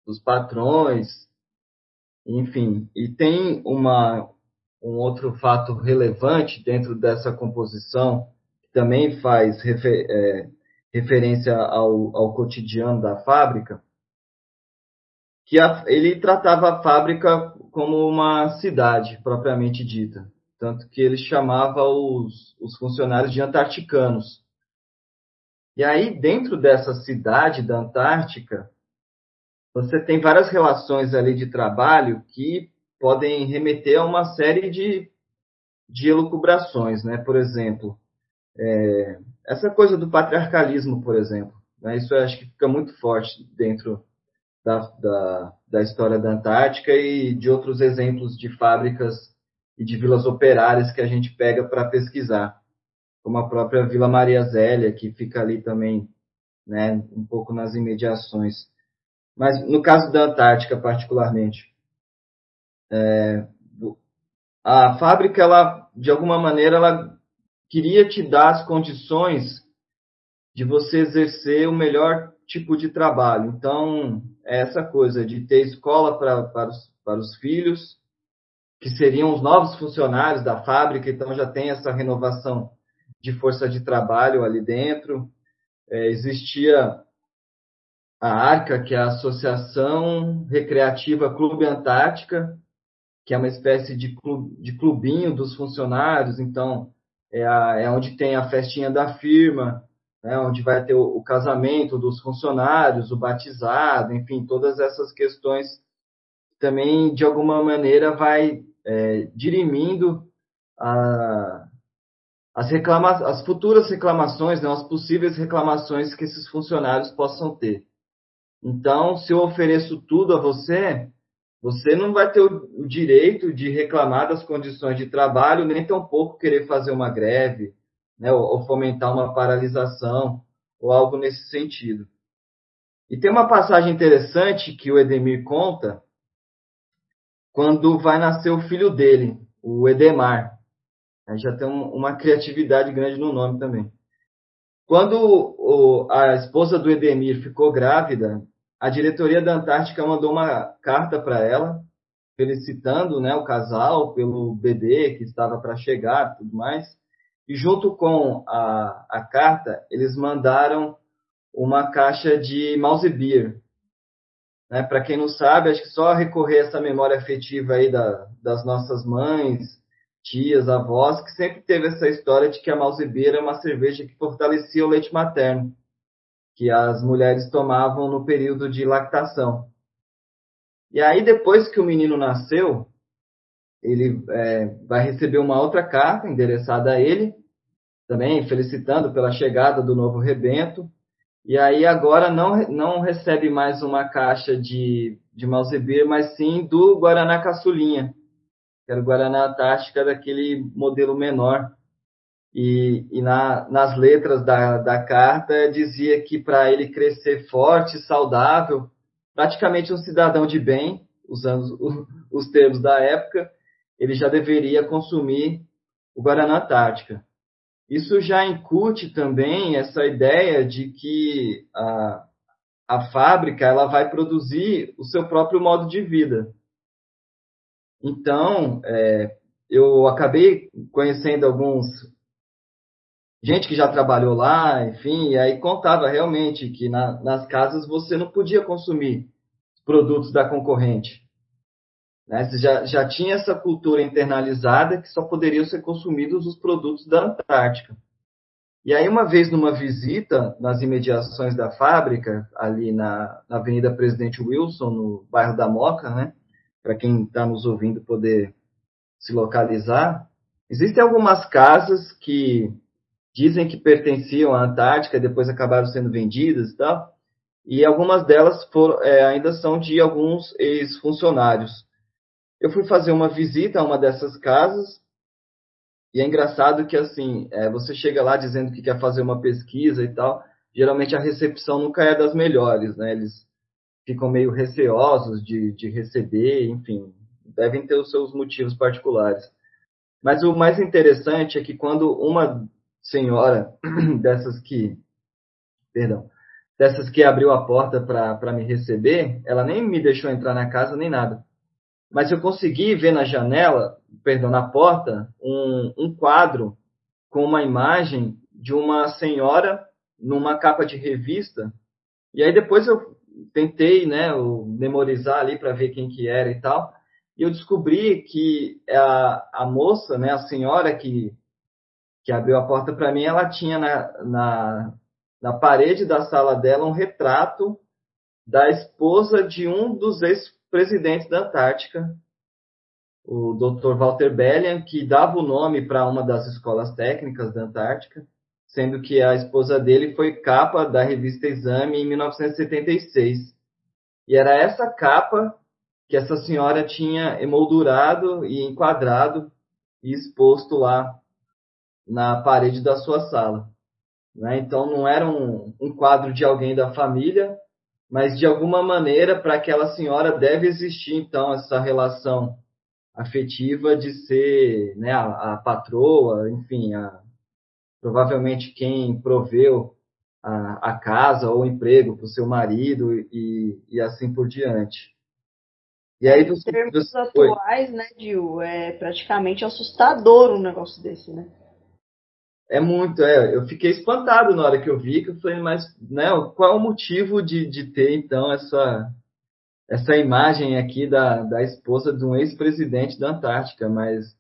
dos patrões, enfim. E tem uma, um outro fato relevante dentro dessa composição, que também faz refer, é, referência ao, ao cotidiano da fábrica, que a, ele tratava a fábrica como uma cidade propriamente dita, tanto que ele chamava os, os funcionários de antarticanos. E aí, dentro dessa cidade da Antártica, você tem várias relações ali de trabalho que podem remeter a uma série de, de elucubrações, né? Por exemplo, é, essa coisa do patriarcalismo, por exemplo, né? isso acho que fica muito forte dentro da, da, da história da Antártica e de outros exemplos de fábricas e de vilas operárias que a gente pega para pesquisar, como a própria Vila Maria Zélia, que fica ali também, né, um pouco nas imediações. Mas no caso da Antártica, particularmente, é, a fábrica, ela, de alguma maneira, ela queria te dar as condições de você exercer o melhor tipo de trabalho. Então, é essa coisa de ter escola para, para, os, para os filhos, que seriam os novos funcionários da fábrica, então já tem essa renovação de força de trabalho ali dentro. É, existia a ARCA, que é a Associação Recreativa Clube Antártica, que é uma espécie de, clube, de clubinho dos funcionários, então é, a, é onde tem a festinha da firma, né, onde vai ter o, o, casamento dos funcionários, o batizado, enfim, todas essas questões também, de alguma maneira, vai é, dirimindo a, as, reclama as futuras reclamações, né, as possíveis reclamações que esses funcionários possam ter. Então, se eu ofereço tudo a você, você não vai ter o, o direito de reclamar das condições de trabalho, nem tampouco querer fazer uma greve, né, ou, fomentar uma paralisação, ou algo nesse sentido. E tem uma passagem interessante que o Edemir conta quando vai nascer o filho dele, o Edemar. Aí já tem uma criatividade grande no nome também. Quando o, a esposa do Edemir ficou grávida, a diretoria da Antártica mandou uma carta para ela, felicitando né, o casal pelo bebê que estava para chegar e tudo mais. E junto com a, a carta, eles mandaram uma caixa de mouse beer. Né? Para quem não sabe, acho que só recorrer a essa memória afetiva aí da, das nossas mães, tias, avós, que sempre teve essa história de que a mouse beer é uma cerveja que fortalecia o leite materno, que as mulheres tomavam no período de lactação. E aí, depois que o menino nasceu, ele é, vai receber uma outra carta endereçada a ele, também felicitando pela chegada do novo rebento. E aí agora não, não recebe mais uma caixa de, de Malzebir, mas sim do Guaraná Caçulinha, que era o Guaraná Antártica daquele modelo menor. E, e na, nas letras da, da carta dizia que para ele crescer forte, saudável, praticamente um cidadão de bem, usando os termos da época, ele já deveria consumir o Guaraná Antártica. Isso já incute também essa ideia de que a, a fábrica ela vai produzir o seu próprio modo de vida. Então, é, eu acabei conhecendo alguns gente que já trabalhou lá, enfim, e aí contava realmente que na, nas casas você não podia consumir produtos da concorrente. Né? Já, já tinha essa cultura internalizada que só poderiam ser consumidos os produtos da Antártica. E aí, uma vez numa visita nas imediações da fábrica, ali na, na Avenida Presidente Wilson, no bairro da Moca, né? para quem está nos ouvindo poder se localizar, existem algumas casas que dizem que pertenciam à Antártica, depois acabaram sendo vendidas e tal, e algumas delas for, é, ainda são de alguns ex-funcionários. Eu fui fazer uma visita a uma dessas casas e é engraçado que assim, é, você chega lá dizendo que quer fazer uma pesquisa e tal, geralmente a recepção nunca é das melhores, né? Eles ficam meio receosos de, de receber, enfim, devem ter os seus motivos particulares. Mas o mais interessante é que quando uma senhora dessas que, perdão, dessas que abriu a porta para me receber, ela nem me deixou entrar na casa nem nada mas eu consegui ver na janela, perdão, na porta, um, um quadro com uma imagem de uma senhora numa capa de revista. E aí depois eu tentei, né, memorizar ali para ver quem que era e tal. E eu descobri que a, a moça, né, a senhora que, que abriu a porta para mim, ela tinha na, na, na parede da sala dela um retrato da esposa de um dos ex presidente da Antártica, o Dr. Walter Bellian, que dava o nome para uma das escolas técnicas da Antártica, sendo que a esposa dele foi capa da revista Exame em 1976. E era essa capa que essa senhora tinha emoldurado e enquadrado e exposto lá na parede da sua sala. Né? Então não era um, um quadro de alguém da família, mas de alguma maneira para aquela senhora deve existir então essa relação afetiva de ser né, a, a patroa, enfim, a, provavelmente quem proveu a, a casa ou emprego para o seu marido e, e assim por diante. E aí você, em termos atuais, né, Dil, é praticamente assustador um negócio desse, né? É muito, é. Eu fiquei espantado na hora que eu vi, que eu falei, mas né, qual o motivo de, de ter, então, essa, essa imagem aqui da, da esposa de um ex-presidente da Antártica? Mas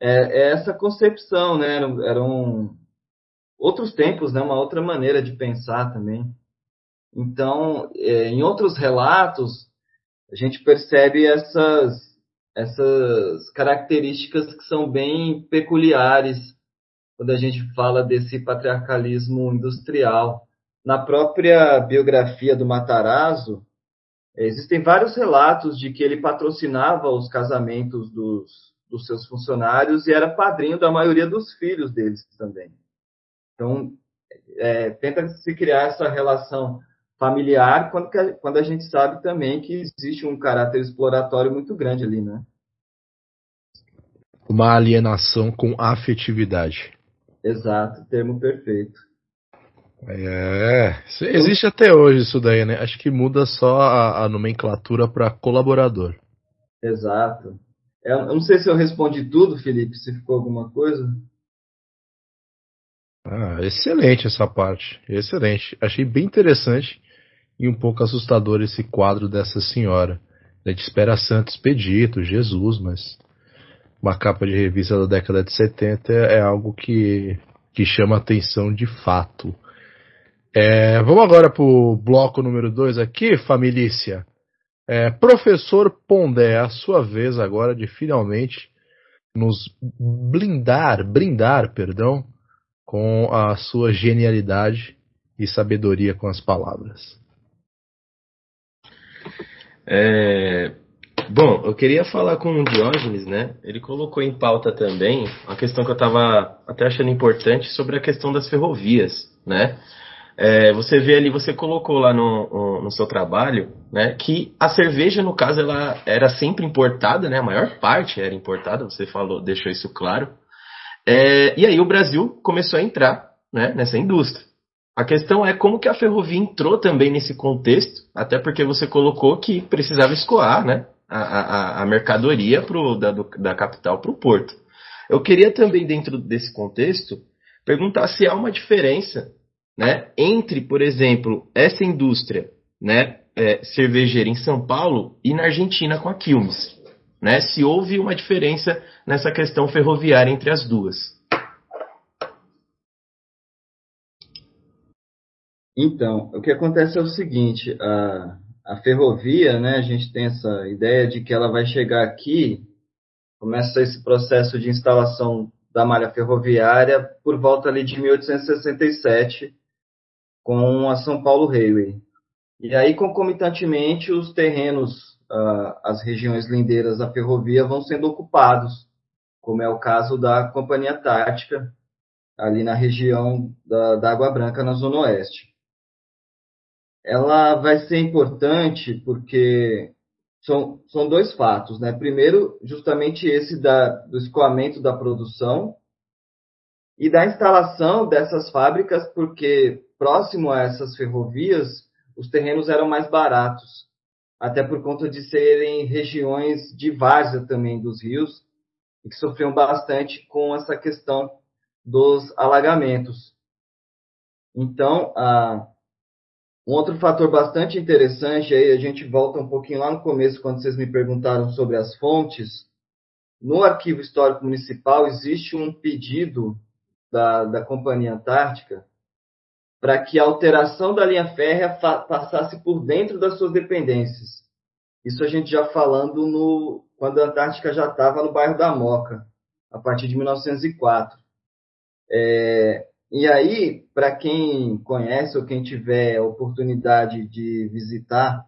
é, é, essa concepção, né? Eram, eram outros tempos, né? Uma outra maneira de pensar também. Então, é, em outros relatos, a gente percebe essas, essas características que são bem peculiares quando a gente fala desse patriarcalismo industrial. Na própria biografia do Matarazzo, existem vários relatos de que ele patrocinava os casamentos dos, dos seus funcionários e era padrinho da maioria dos filhos deles também. Então, é, tenta se criar essa relação familiar quando, quando a gente sabe também que existe um caráter exploratório muito grande ali, né? Uma alienação com afetividade. Exato, termo perfeito. É, existe até hoje isso daí, né? Acho que muda só a, a nomenclatura para colaborador. Exato. Eu não sei se eu respondi tudo, Felipe, se ficou alguma coisa. Ah, excelente essa parte. Excelente. Achei bem interessante e um pouco assustador esse quadro dessa senhora. A gente espera Santo Expedito, Jesus, mas uma capa de revista da década de 70 é algo que, que chama atenção de fato. É, vamos agora para o bloco número 2 aqui, família. É, professor Pondé, a sua vez agora de finalmente nos blindar, brindar, perdão, com a sua genialidade e sabedoria com as palavras. É, bom, eu queria falar com o Diógenes, né? Ele colocou em pauta também uma questão que eu estava até achando importante sobre a questão das ferrovias, né? É, você vê ali, você colocou lá no, no seu trabalho, né, que a cerveja, no caso, ela era sempre importada, né, a maior parte era importada, você falou, deixou isso claro. É, e aí o Brasil começou a entrar, né, nessa indústria. A questão é como que a ferrovia entrou também nesse contexto, até porque você colocou que precisava escoar, né, a, a, mercadoria pro, da, do, da capital para o porto. Eu queria também, dentro desse contexto, perguntar se há uma diferença né, entre, por exemplo, essa indústria né, é, cervejeira em São Paulo e na Argentina com a Quilmes. Né, se houve uma diferença nessa questão ferroviária entre as duas. Então, o que acontece é o seguinte, a, a ferrovia, né, a gente tem essa ideia de que ela vai chegar aqui, começa esse processo de instalação da malha ferroviária por volta ali de 1867, com a São Paulo Railway. E aí, concomitantemente, os terrenos, uh, as regiões lindeiras da ferrovia vão sendo ocupados, como é o caso da Companhia Tática, ali na região da, da Água Branca, na Zona Oeste. Ela vai ser importante porque são, são dois fatos, né? Primeiro, justamente esse da, do escoamento da produção e da instalação dessas fábricas, porque próximo a essas ferrovias, os terrenos eram mais baratos, até por conta de serem regiões de várzea também dos rios, e que sofriam bastante com essa questão dos alagamentos. Então, ah, um outro fator bastante interessante, aí a gente volta um pouquinho lá no começo, quando vocês me perguntaram sobre as fontes. No Arquivo Histórico Municipal existe um pedido da, da Companhia Antártica para que a alteração da linha férrea passasse por dentro das suas dependências. Isso a gente já falando no quando a Antártica já estava no bairro da Moca, a partir de 1904. É, e aí, para quem conhece ou quem tiver oportunidade de visitar,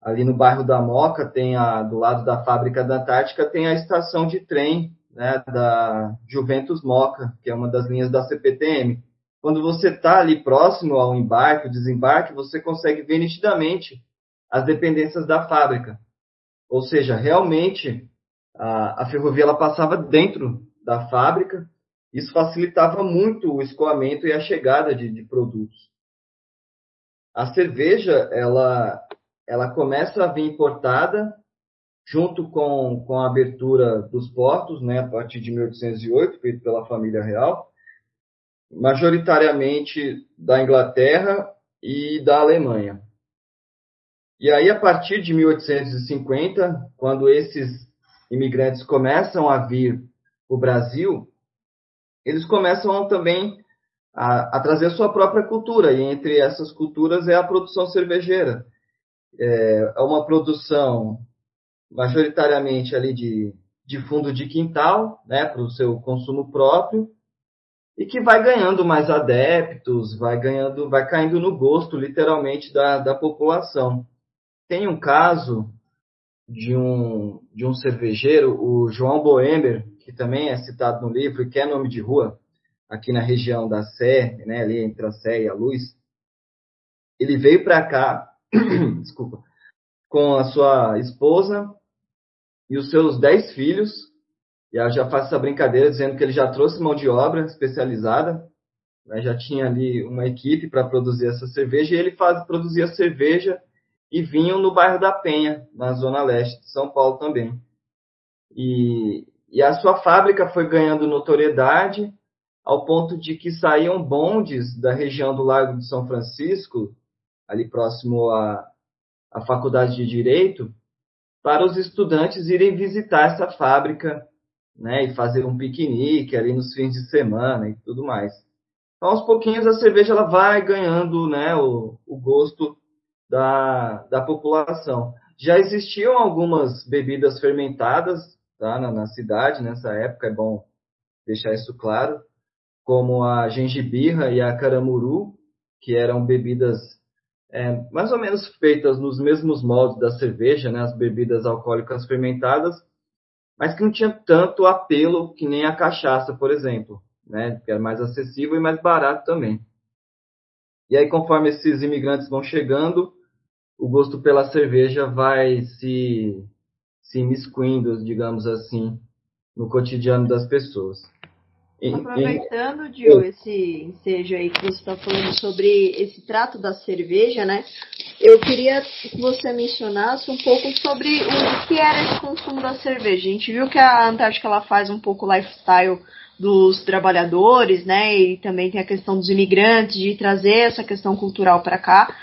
ali no bairro da Moca, tem a, do lado da fábrica da Antártica, tem a estação de trem né, da Juventus Moca, que é uma das linhas da CPTM quando você está ali próximo ao embarque, desembarque, você consegue ver nitidamente as dependências da fábrica. Ou seja, realmente a, a ferrovia ela passava dentro da fábrica, isso facilitava muito o escoamento e a chegada de, de produtos. A cerveja ela, ela começa a vir importada junto com, com a abertura dos portos, né, a partir de 1808, feito pela família real majoritariamente da Inglaterra e da Alemanha. E aí, a partir de 1850, quando esses imigrantes começam a vir para o Brasil, eles começam também a, a, trazer sua própria cultura, e entre essas culturas é a produção cervejeira. É, é uma produção majoritariamente ali de, de fundo de quintal, né, para o seu consumo próprio, e que vai ganhando mais adeptos, vai ganhando, vai caindo no gosto, literalmente, da, da população. Tem um caso de um, de um cervejeiro, o João Boemer, que também é citado no livro e que é nome de rua, aqui na região da Sé, né, ali entre a Sé e a Luz. Ele veio para cá, desculpa, com a sua esposa e os seus dez filhos, e eu já faço essa brincadeira dizendo que ele já trouxe mão de obra especializada, né? já tinha ali uma equipe para produzir essa cerveja, e ele faz, produzia cerveja e vinho no bairro da Penha, na zona leste de São Paulo também. E, e a sua fábrica foi ganhando notoriedade, ao ponto de que saíam bondes da região do Largo de São Francisco, ali próximo à, à Faculdade de Direito, para os estudantes irem visitar essa fábrica né, e fazer um piquenique ali nos fins de semana e tudo mais. Então, aos pouquinhos, a cerveja ela vai ganhando né, o, o gosto da, da população. Já existiam algumas bebidas fermentadas tá, na, na cidade nessa época, é bom deixar isso claro, como a gengibirra e a caramuru, que eram bebidas é, mais ou menos feitas nos mesmos moldes da cerveja, né, as bebidas alcoólicas fermentadas, mas que não tinha tanto apelo que nem a cachaça, por exemplo, né, que era mais acessível e mais barato também. E aí, conforme esses imigrantes vão chegando, o gosto pela cerveja vai se, se imiscuindo, digamos assim, no cotidiano das pessoas. Aproveitando, Gil, esse ensejo aí que você está falando sobre esse trato da cerveja, né? Eu queria que você mencionasse um pouco sobre o que era esse consumo da cerveja. A gente viu que a Antártica ela faz um pouco o lifestyle dos trabalhadores, né? E também tem a questão dos imigrantes, de trazer essa questão cultural para cá,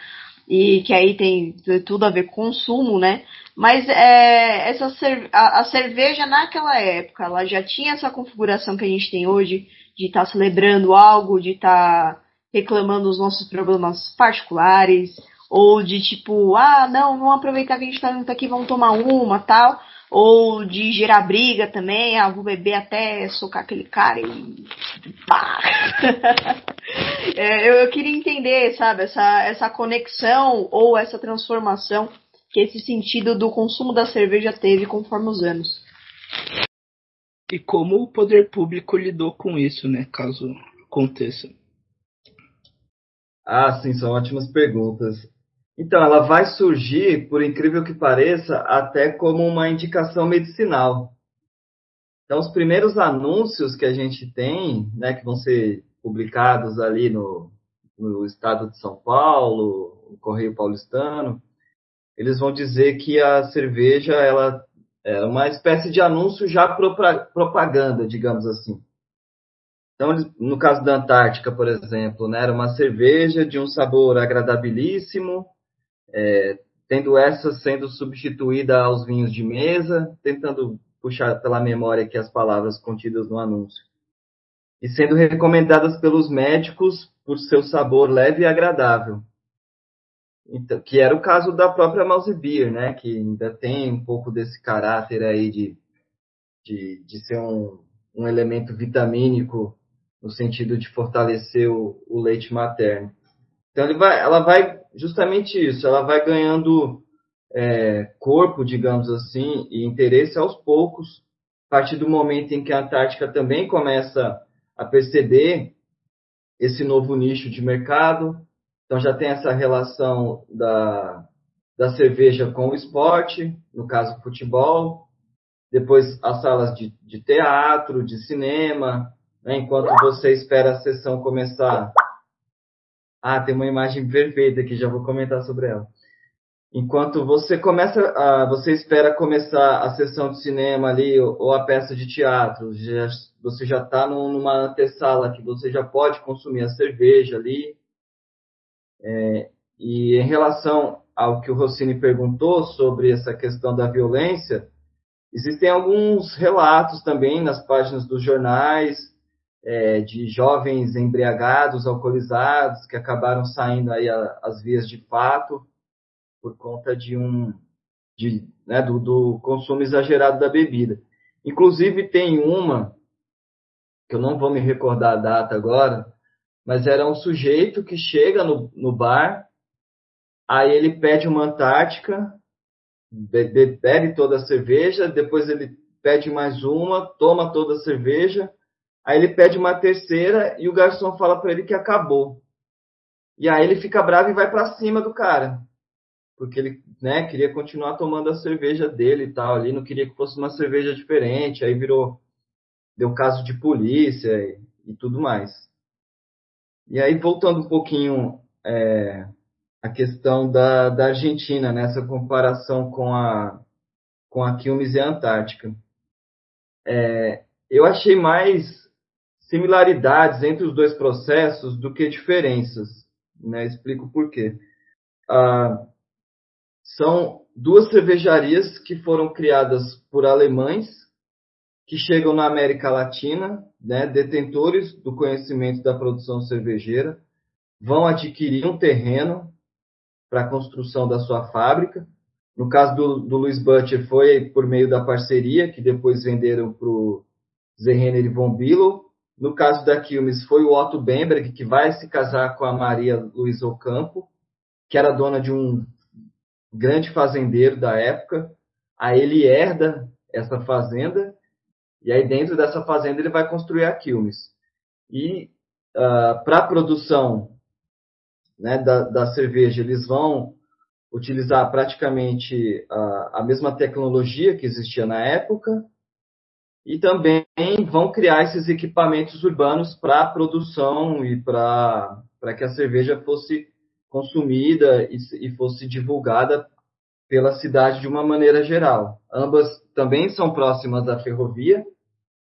e que aí tem tudo a ver com consumo, né? Mas é, essa a, a, cerveja naquela época, ela já tinha essa configuração que a gente tem hoje, de estar tá celebrando algo, de estar tá reclamando os nossos problemas particulares, ou de tipo, ah, não, vamos aproveitar que a gente está junto aqui, vamos tomar uma, tal ou de gerar briga também, ah, vou beber até socar aquele cara e. é, eu, eu, queria entender, sabe, essa, essa conexão ou essa transformação que esse sentido do consumo da cerveja teve conforme os anos. E como o poder público lidou com isso, né, caso aconteça? Ah, sim, são ótimas perguntas. Então, ela vai surgir, por incrível que pareça, até como uma indicação medicinal. Então, os primeiros anúncios que a gente tem, né, que vão ser publicados ali no, no estado de São Paulo, no Correio Paulistano, eles vão dizer que a cerveja ela é uma espécie de anúncio já propaganda, digamos assim. Então, no caso da Antártica, por exemplo, né, era uma cerveja de um sabor agradabilíssimo, é, tendo essa sendo substituída aos vinhos de mesa, tentando puxar pela memória aqui as palavras contidas no anúncio. E sendo recomendadas pelos médicos por seu sabor leve e agradável. Então, que era o caso da própria Mouse Beer, né? Que ainda tem um pouco desse caráter aí de, de, de ser um, um elemento vitamínico no sentido de fortalecer o, o leite materno. Então vai, ela vai justamente isso, ela vai ganhando é, corpo, digamos assim, e interesse aos poucos, a partir do momento em que a Antártica também começa a perceber esse novo nicho de mercado. Então já tem essa relação da, da cerveja com o esporte, no caso futebol, depois as salas de, de teatro, de cinema, né, enquanto você espera a sessão começar ah, tem uma imagem perfeita aqui, já vou comentar sobre ela. Enquanto você começa, a, você espera começar a sessão de cinema ali ou a peça de teatro, já, você já está numa antessala que você já pode consumir a cerveja ali. É, e em relação ao que o Rossini perguntou sobre essa questão da violência, existem alguns relatos também nas páginas dos jornais é, de jovens embriagados, alcoolizados, que acabaram saindo aí às vias de fato por conta de um de, né, do, do, consumo exagerado da bebida. Inclusive tem uma que eu não vou me recordar a data agora, mas era um sujeito que chega no, no bar, aí ele pede uma Antártica, bebe, bebe toda a cerveja, depois ele pede mais uma, toma toda a cerveja, Aí ele pede uma terceira e o garçom fala para ele que acabou. E aí ele fica bravo e vai para cima do cara. Porque ele, né, queria continuar tomando a cerveja dele e tal, ali não queria que fosse uma cerveja diferente, aí virou deu caso de polícia e, e tudo mais. E aí voltando um pouquinho é, a questão da, da Argentina, nessa comparação com a com a Quilmes e a Antártica. É, eu achei mais similaridades entre os dois processos do que diferenças. Né? Explico por quê. Ah, são duas cervejarias que foram criadas por alemães que chegam na América Latina, né, detentores do conhecimento da produção cervejeira, vão adquirir um terreno para a construção da sua fábrica. No caso do, do Louis Butcher, foi por meio da parceria, que depois venderam para o Zerrenner e Von Billow. No caso da Quilmes, foi o Otto Bemberg, que vai se casar com a Maria Luiz Ocampo, que era dona de um grande fazendeiro da época. Aí ele herda essa fazenda e aí dentro dessa fazenda ele vai construir a Quilmes. E uh, para a produção né, da, da, cerveja, eles vão utilizar praticamente a, a mesma tecnologia que existia na época e também vão criar esses equipamentos urbanos para produção e para que a cerveja fosse consumida e, e fosse divulgada pela cidade de uma maneira geral. Ambas também são próximas da ferrovia.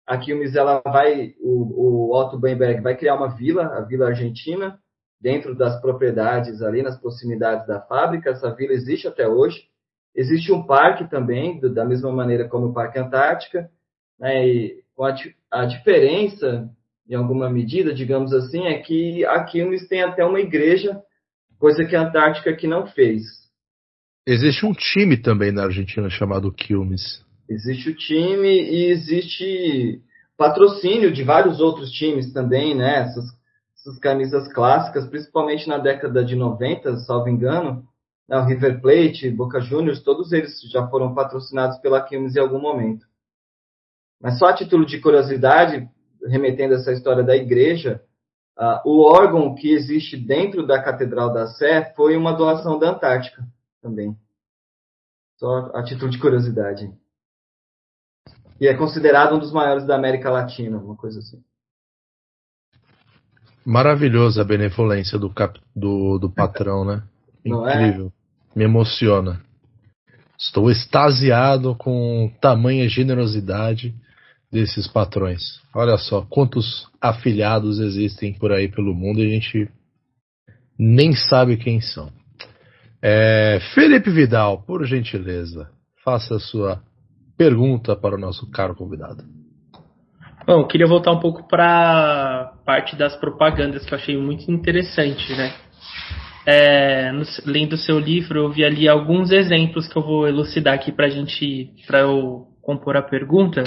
Aqui o Mizela vai, o, o Otto Bemberg vai criar uma vila, a Vila Argentina, dentro das propriedades ali, nas proximidades da fábrica. Essa vila existe até hoje. Existe um parque também, da mesma maneira como o Parque Antártica. Né, e a, a diferença, em alguma medida, digamos assim, é que a Quilmes tem até uma igreja, coisa que a Antártica aqui não fez. Existe um time também na Argentina chamado Quilmes. Existe o time e existe patrocínio de vários outros times também, né? Essas, essas camisas clássicas, principalmente na década de 90, salvo engano, né? o River Plate, Boca Juniors, todos eles já foram patrocinados pela Quilmes em algum momento. Mas só a título de curiosidade, remetendo a essa história da igreja, uh, o órgão que existe dentro da Catedral da Sé foi uma doação da Antártica também. Só a título de curiosidade. E é considerado um dos maiores da América Latina, uma coisa assim. Maravilhosa a benevolência do, cap, do, do patrão, né? Não é? Incrível. É? Me emociona. Estou extasiado com tamanha generosidade desses patrões. Olha só quantos afiliados existem por aí pelo mundo e a gente nem sabe quem são. É, Felipe Vidal, por gentileza, faça a sua pergunta para o nosso caro convidado. Bom, queria voltar um pouco para parte das propagandas que eu achei muito interessante, né? É, no, lendo seu livro, eu vi ali alguns exemplos que eu vou elucidar aqui para gente, para eu compor a pergunta.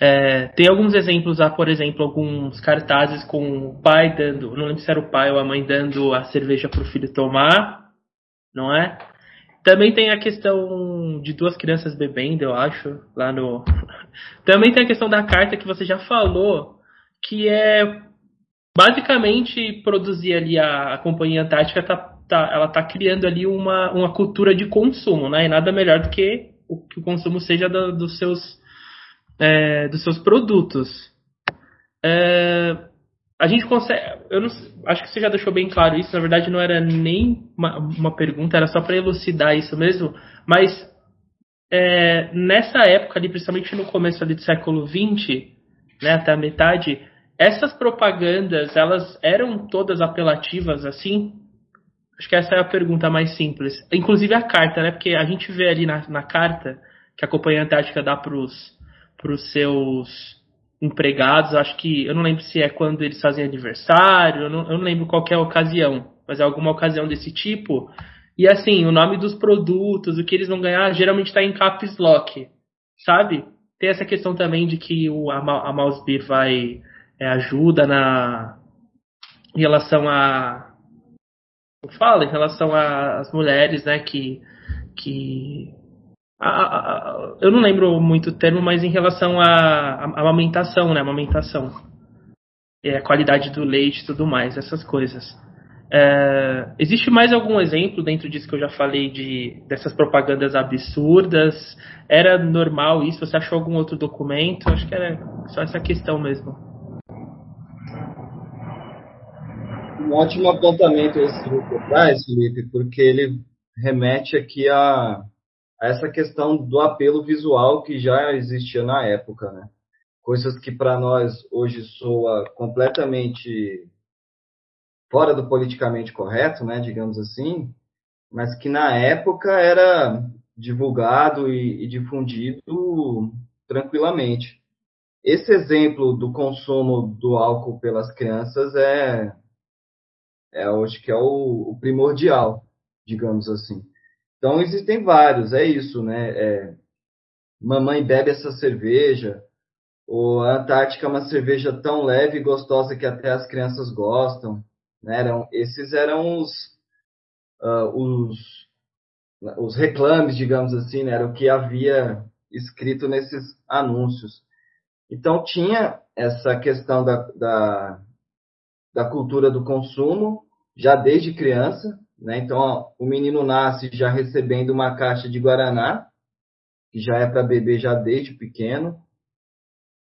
É, tem alguns exemplos lá, por exemplo, alguns cartazes com o pai dando, não lembro se era o pai ou a mãe dando a cerveja para o filho tomar, não é? Também tem a questão de duas crianças bebendo, eu acho, lá no. Também tem a questão da carta que você já falou, que é basicamente produzir ali a, a Companhia Antártica tá, tá, ela tá criando ali uma, uma cultura de consumo, né? E nada melhor do que o que o consumo seja do, dos seus é, dos seus produtos. É, a gente consegue. Eu não, acho que você já deixou bem claro isso. Na verdade, não era nem uma, uma pergunta, era só para elucidar isso mesmo. Mas é, nessa época ali, principalmente no começo ali do século XX, né, até a metade, essas propagandas elas eram todas apelativas assim. Acho que essa é a pergunta mais simples. Inclusive a carta, né? Porque a gente vê ali na, na carta que a Companhia Antártica dá para os seus empregados, acho que eu não lembro se é quando eles fazem aniversário, eu não, eu não lembro qual é a ocasião, mas é alguma ocasião desse tipo. E assim, o nome dos produtos, o que eles vão ganhar, geralmente está em caps lock, sabe? Tem essa questão também de que o, a, a Mouse Beer vai é, ajuda na em relação a fala em relação às mulheres, né, que que a, eu não lembro muito o termo, mas em relação à amamentação, né? Amamentação. É, a qualidade do leite e tudo mais, essas coisas. É, existe mais algum exemplo dentro disso que eu já falei de dessas propagandas absurdas? Era normal isso? Você achou algum outro documento? Acho que era só essa questão mesmo. Um ótimo apontamento esse que você traz, Felipe, porque ele remete aqui a a essa questão do apelo visual que já existia na época, né? coisas que para nós hoje soa completamente fora do politicamente correto, né, digamos assim, mas que na época era divulgado e, e difundido tranquilamente. Esse exemplo do consumo do álcool pelas crianças é, é hoje que é o, o primordial, digamos assim. Então existem vários, é isso, né? É, mamãe bebe essa cerveja, ou a Antártica é uma cerveja tão leve e gostosa que até as crianças gostam. Né? Eram, esses eram os, uh, os, os reclames, digamos assim, né? era o que havia escrito nesses anúncios. Então tinha essa questão da, da, da cultura do consumo já desde criança, né? Então ó, o menino nasce já recebendo uma caixa de guaraná, que já é para beber já desde pequeno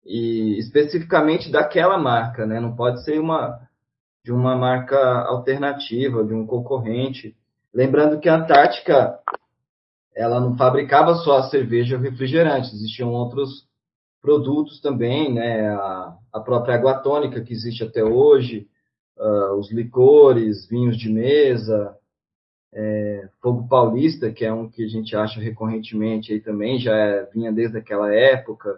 e especificamente daquela marca, né? Não pode ser uma de uma marca alternativa, de um concorrente. Lembrando que a Antártica ela não fabricava só a cerveja e o refrigerante, existiam outros produtos também, né? A, a própria água tônica que existe até hoje, uh, os licores, vinhos de mesa, é, fogo paulista, que é um que a gente acha recorrentemente aí também, já é, vinha desde aquela época.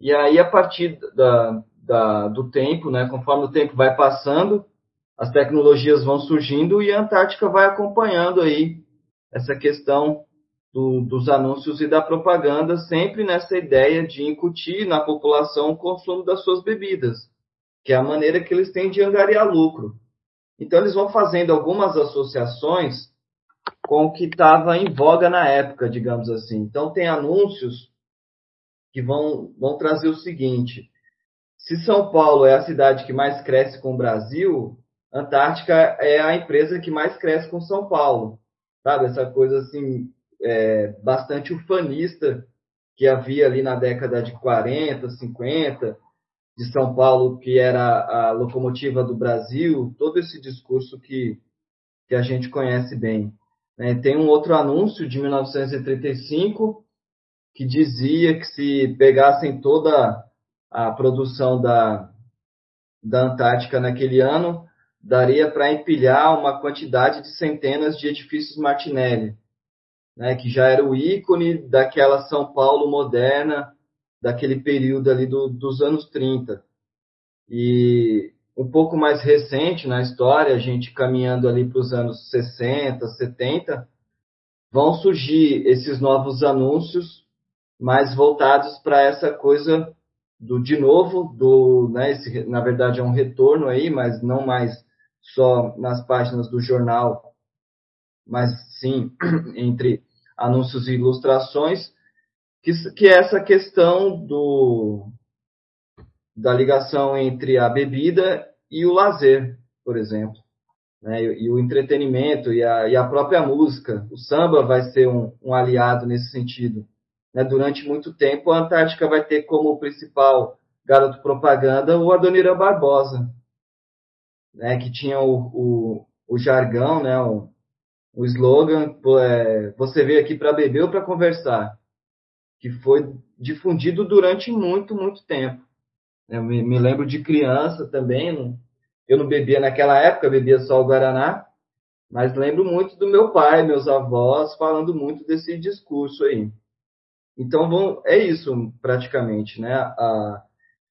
E aí, a partir da, da, do tempo, né, conforme o tempo vai passando, as tecnologias vão surgindo e a Antártica vai acompanhando aí essa questão do, dos anúncios e da propaganda, sempre nessa ideia de incutir na população o consumo das suas bebidas, que é a maneira que eles têm de angariar lucro. Então, eles vão fazendo algumas associações com o que estava em voga na época, digamos assim. Então, tem anúncios que vão, vão trazer o seguinte: se São Paulo é a cidade que mais cresce com o Brasil, Antártica é a empresa que mais cresce com São Paulo. Sabe? Essa coisa assim, é, bastante ufanista que havia ali na década de 40, 50, de São Paulo, que era a locomotiva do Brasil, todo esse discurso que, que a gente conhece bem. É, tem um outro anúncio de 1935 que dizia que se pegassem toda a produção da, da Antártica naquele ano, daria para empilhar uma quantidade de centenas de edifícios Martinelli, né, que já era o ícone daquela São Paulo moderna, daquele período ali do, dos anos 30. E um pouco mais recente na história, a gente caminhando ali para os anos 60, 70, vão surgir esses novos anúncios mais voltados para essa coisa do de novo do né esse, na verdade é um retorno aí mas não mais só nas páginas do jornal mas sim entre anúncios e ilustrações que, que é essa questão do da ligação entre a bebida e o lazer por exemplo né, e, e, o entretenimento e a, e a própria música. O samba vai ser um, um aliado nesse sentido né, durante muito tempo, a Antártica vai ter como principal garoto propaganda o Adoniran Barbosa, né, que tinha o, o, o jargão, né, o, o slogan, é, você veio aqui para beber ou para conversar, que foi difundido durante muito, muito tempo. Eu me, me lembro de criança também, eu não bebia naquela época, bebia só o Guaraná, mas lembro muito do meu pai, meus avós, falando muito desse discurso aí. Então, vão, é isso praticamente, né? A,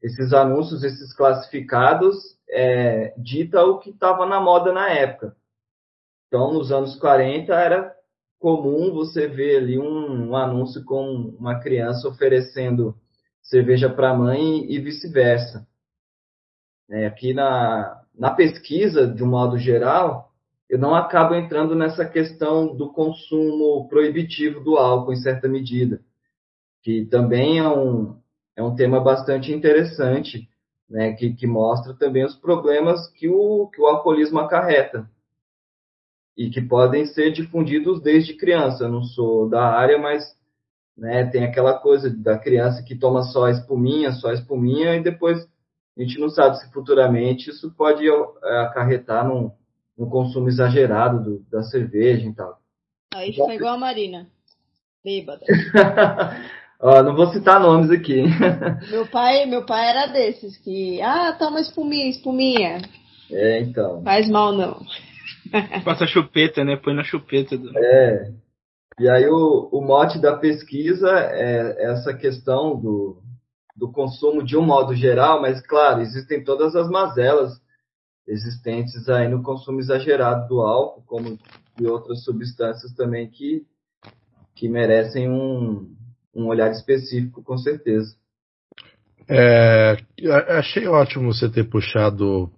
esses anúncios, esses classificados, é, dita o que estava na moda na época. Então, nos anos 40, era comum você ver ali um, um anúncio com uma criança oferecendo cerveja para a mãe e vice-versa. É, aqui na, na pesquisa, de um modo geral, eu não acabo entrando nessa questão do consumo proibitivo do álcool em certa medida que também é um, é um tema bastante interessante, né, que, que mostra também os problemas que o, que o alcoolismo acarreta e que podem ser difundidos desde criança. Eu não sou da área, mas né, tem aquela coisa da criança que toma só espuminha, só espuminha, e depois a gente não sabe se futuramente isso pode é, acarretar num, num consumo exagerado do, da cerveja e tal. Aí fica igual a Marina, bêbada. Ó, não vou citar nomes aqui. Meu pai, meu pai era desses que, ah, toma espuminha, espuminha. É, então. Faz mal não. Passa a chupeta, né? Põe na chupeta. Do... É. E aí o, o mote da pesquisa é essa questão do, do consumo de um modo geral, mas claro, existem todas as mazelas existentes aí no consumo exagerado do álcool, como de outras substâncias também que, que merecem um, um olhar específico, com certeza. É, achei ótimo você ter puxado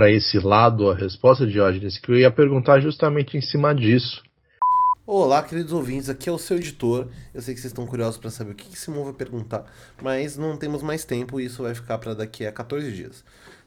para esse lado a resposta de Diógenes, que eu ia perguntar justamente em cima disso. Olá, queridos ouvintes, aqui é o seu editor. Eu sei que vocês estão curiosos para saber o que, que Simão vai perguntar, mas não temos mais tempo e isso vai ficar para daqui a 14 dias.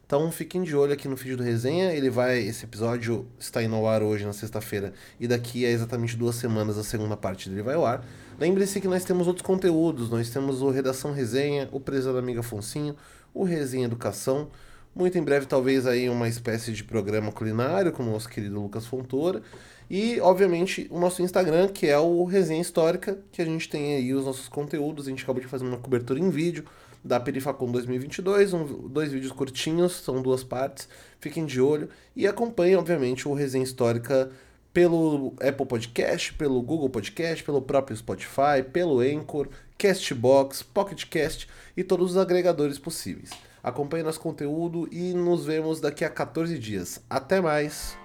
Então fiquem de olho aqui no vídeo do resenha. Ele vai. Esse episódio está indo ao ar hoje, na sexta-feira, e daqui a exatamente duas semanas a segunda parte dele vai ao ar. Lembre-se que nós temos outros conteúdos. Nós temos o Redação Resenha, o Presa da Amiga Foncinho, o Resenha Educação. Muito em breve, talvez aí uma espécie de programa culinário com o nosso querido Lucas Fontoura. E, obviamente, o nosso Instagram, que é o Resenha Histórica, que a gente tem aí os nossos conteúdos. A gente acabou de fazer uma cobertura em vídeo da Perifacom 2022, um, dois vídeos curtinhos, são duas partes. Fiquem de olho e acompanhem, obviamente, o Resenha Histórica pelo Apple Podcast, pelo Google Podcast, pelo próprio Spotify, pelo Anchor, Castbox, PocketCast e todos os agregadores possíveis. Acompanhe nosso conteúdo e nos vemos daqui a 14 dias. Até mais!